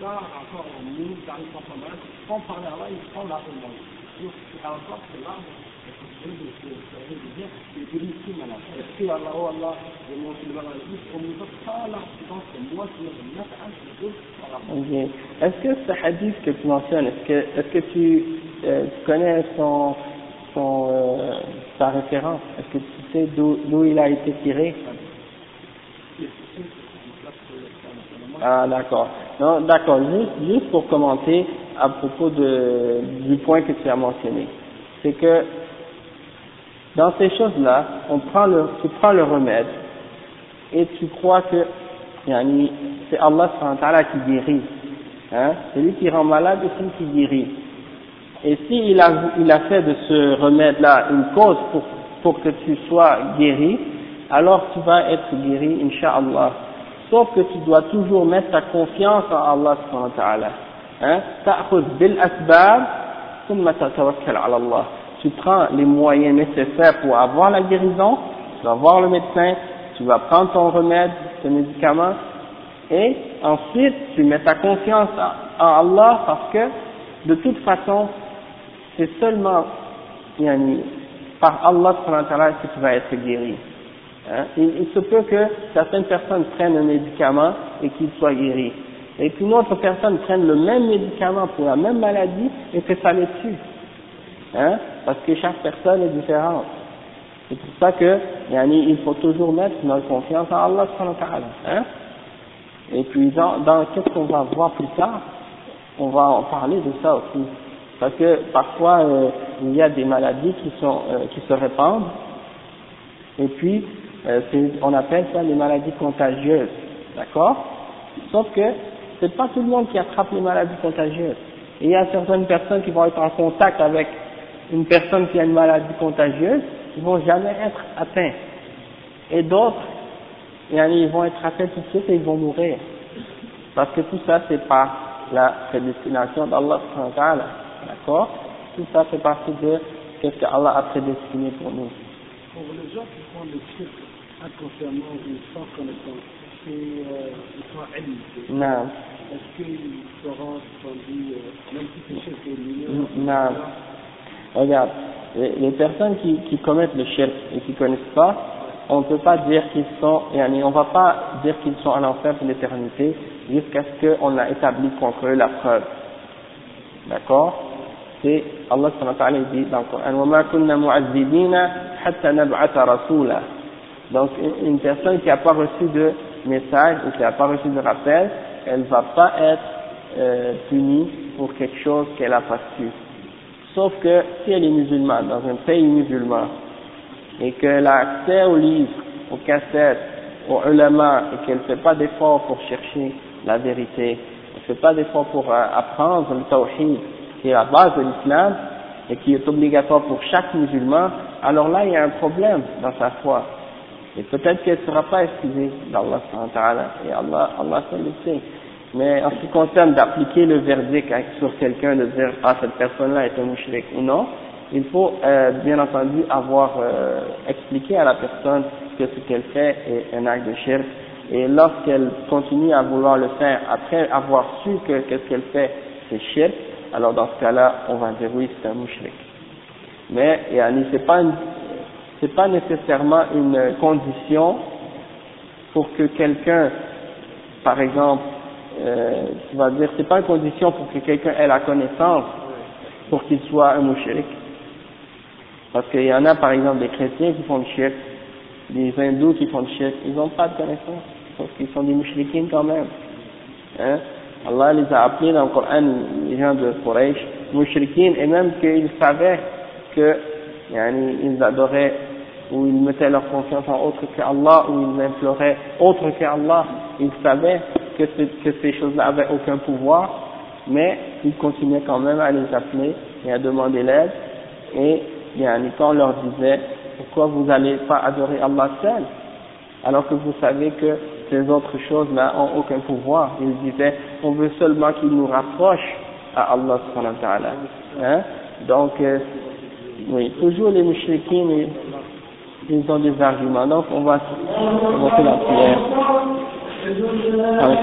ça, encore, dans le à Allah, il prend encore, c'est l'arbre. Est-ce que Allah, Allah, je m'en suis on pas là, donc moi, par. Ok. Est-ce que ce hadith que tu mentionnes, est-ce que, est-ce que tu, euh, tu connais son, son, euh, sa référence? Est-ce que tu sais d'où, d'où il a été tiré? Ah, d'accord. Non, d'accord. Juste, juste pour commenter à propos de, du point que tu as mentionné, c'est que dans ces choses-là, on prend le, tu prends le remède et tu crois que yani, c'est Allah qui guérit. Hein? C'est lui qui rend malade et c'est lui qui guérit. Et s'il a, il a fait de ce remède-là une cause pour, pour que tu sois guéri, alors tu vas être guéri, Inch'Allah. Sauf que tu dois toujours mettre ta confiance en Allah subhanahu wa ta'ala. Hein? Tu prends les moyens nécessaires pour avoir la guérison, tu vas voir le médecin, tu vas prendre ton remède, ton médicament, et ensuite tu mets ta confiance en Allah parce que de toute façon, c'est seulement yani, par Allah subhanahu wa que tu vas être guéri. Hein? Il, se peut que certaines personnes prennent un médicament et qu'ils soient guéris. Et qu'une autre personne prenne le même médicament pour la même maladie et que ça les tue. Hein? Parce que chaque personne est différente. C'est pour ça que yani, il faut toujours mettre notre confiance en Allah. Hein? Et puis dans, dans qu'est-ce qu'on va voir plus tard, on va en parler de ça aussi. Parce que parfois euh, il y a des maladies qui sont euh, qui se répandent et puis euh, on appelle ça les maladies contagieuses, d'accord? Sauf que c'est pas tout le monde qui attrape les maladies contagieuses. Il y a certaines personnes qui vont être en contact avec une personne qui a une maladie contagieuse, qui vont jamais être atteints. Et d'autres, ils vont être atteints tout de suite et ils vont mourir. Parce que tout ça, c'est pas la prédestination d'Allah, d'accord? Tout ça fait partie de ce que Allah a prédestiné pour nous. Pour les gens qui font shirk inconsciemment ou sans connaissance, c'est euh, ils sont ilmités. Non. Est-ce qu'ils seront suspendus, euh, même si c'est shirk est mineur Non. Regarde, les, les personnes qui, qui commettent le shirk et qui connaissent pas, on ne peut pas dire qu'ils sont, yani, on va pas dire qu'ils sont en enfer pour l'éternité jusqu'à ce qu'on a établi contre eux la preuve. D'accord C'est Allah subhanahu wa ta'ala dit dans le Coran وَمَا كُنَّا مُعَذِّبِينَ حَتَّى نَبْعَثَ رَسُولًا donc une, personne qui n'a pas reçu de message ou qui n'a pas reçu de rappel, elle ne va pas être euh, punie pour quelque chose qu'elle n'a pas su. Sauf que si elle est musulmane, dans un pays musulman, et qu'elle a accès aux livres, aux cassettes, aux ulama, et qu'elle ne fait pas d'effort pour chercher la vérité, elle ne fait pas d'effort pour euh, apprendre le tawhid, qui est la base de l'islam, et qui est obligatoire pour chaque musulman, alors là il y a un problème dans sa foi. Et peut-être qu'elle ne sera pas excusée d'Allah et Allah, Allah seul le sait. Mais en ce qui concerne d'appliquer le verdict sur quelqu'un, de dire ah cette personne-là est un mushrik ou non, il faut euh, bien entendu avoir euh, expliqué à la personne que ce qu'elle fait est un acte de shirk et lorsqu'elle continue à vouloir le faire après avoir su que qu'est-ce qu'elle fait c'est shirk, alors dans ce cas-là on va dire oui c'est un mushrik. Mais yani, c'est pas une, c'est pas nécessairement une condition pour que quelqu'un, par exemple, euh, tu vas dire, c'est pas une condition pour que quelqu'un ait la connaissance pour qu'il soit un mouchirik. Parce qu'il y en a par exemple des chrétiens qui font le shirk, des hindous qui font le shirk, ils n'ont pas de connaissance, parce qu'ils sont des mouchriquins quand même. Hein? Allah les a appelés dans le Coran, les gens de Quraysh, mouchriquins, et même qu'ils savaient que, yani, ils adoraient, ou ils mettaient leur confiance en autre que Allah, ou ils imploraient autre que Allah, ils savaient que, que ces choses-là avaient aucun pouvoir, mais ils continuaient quand même à les appeler et à demander l'aide. Et quand on leur disait, pourquoi vous n'allez pas adorer Allah seul, alors que vous savez que ces autres choses-là ont aucun pouvoir. Ils disaient, on veut seulement qu'ils nous rapprochent à Allah subhanahu wa ta'ala. Hein? Donc, euh, oui, toujours les mouchriquins, ils ont des arguments. Donc, on va commencer la prière. avec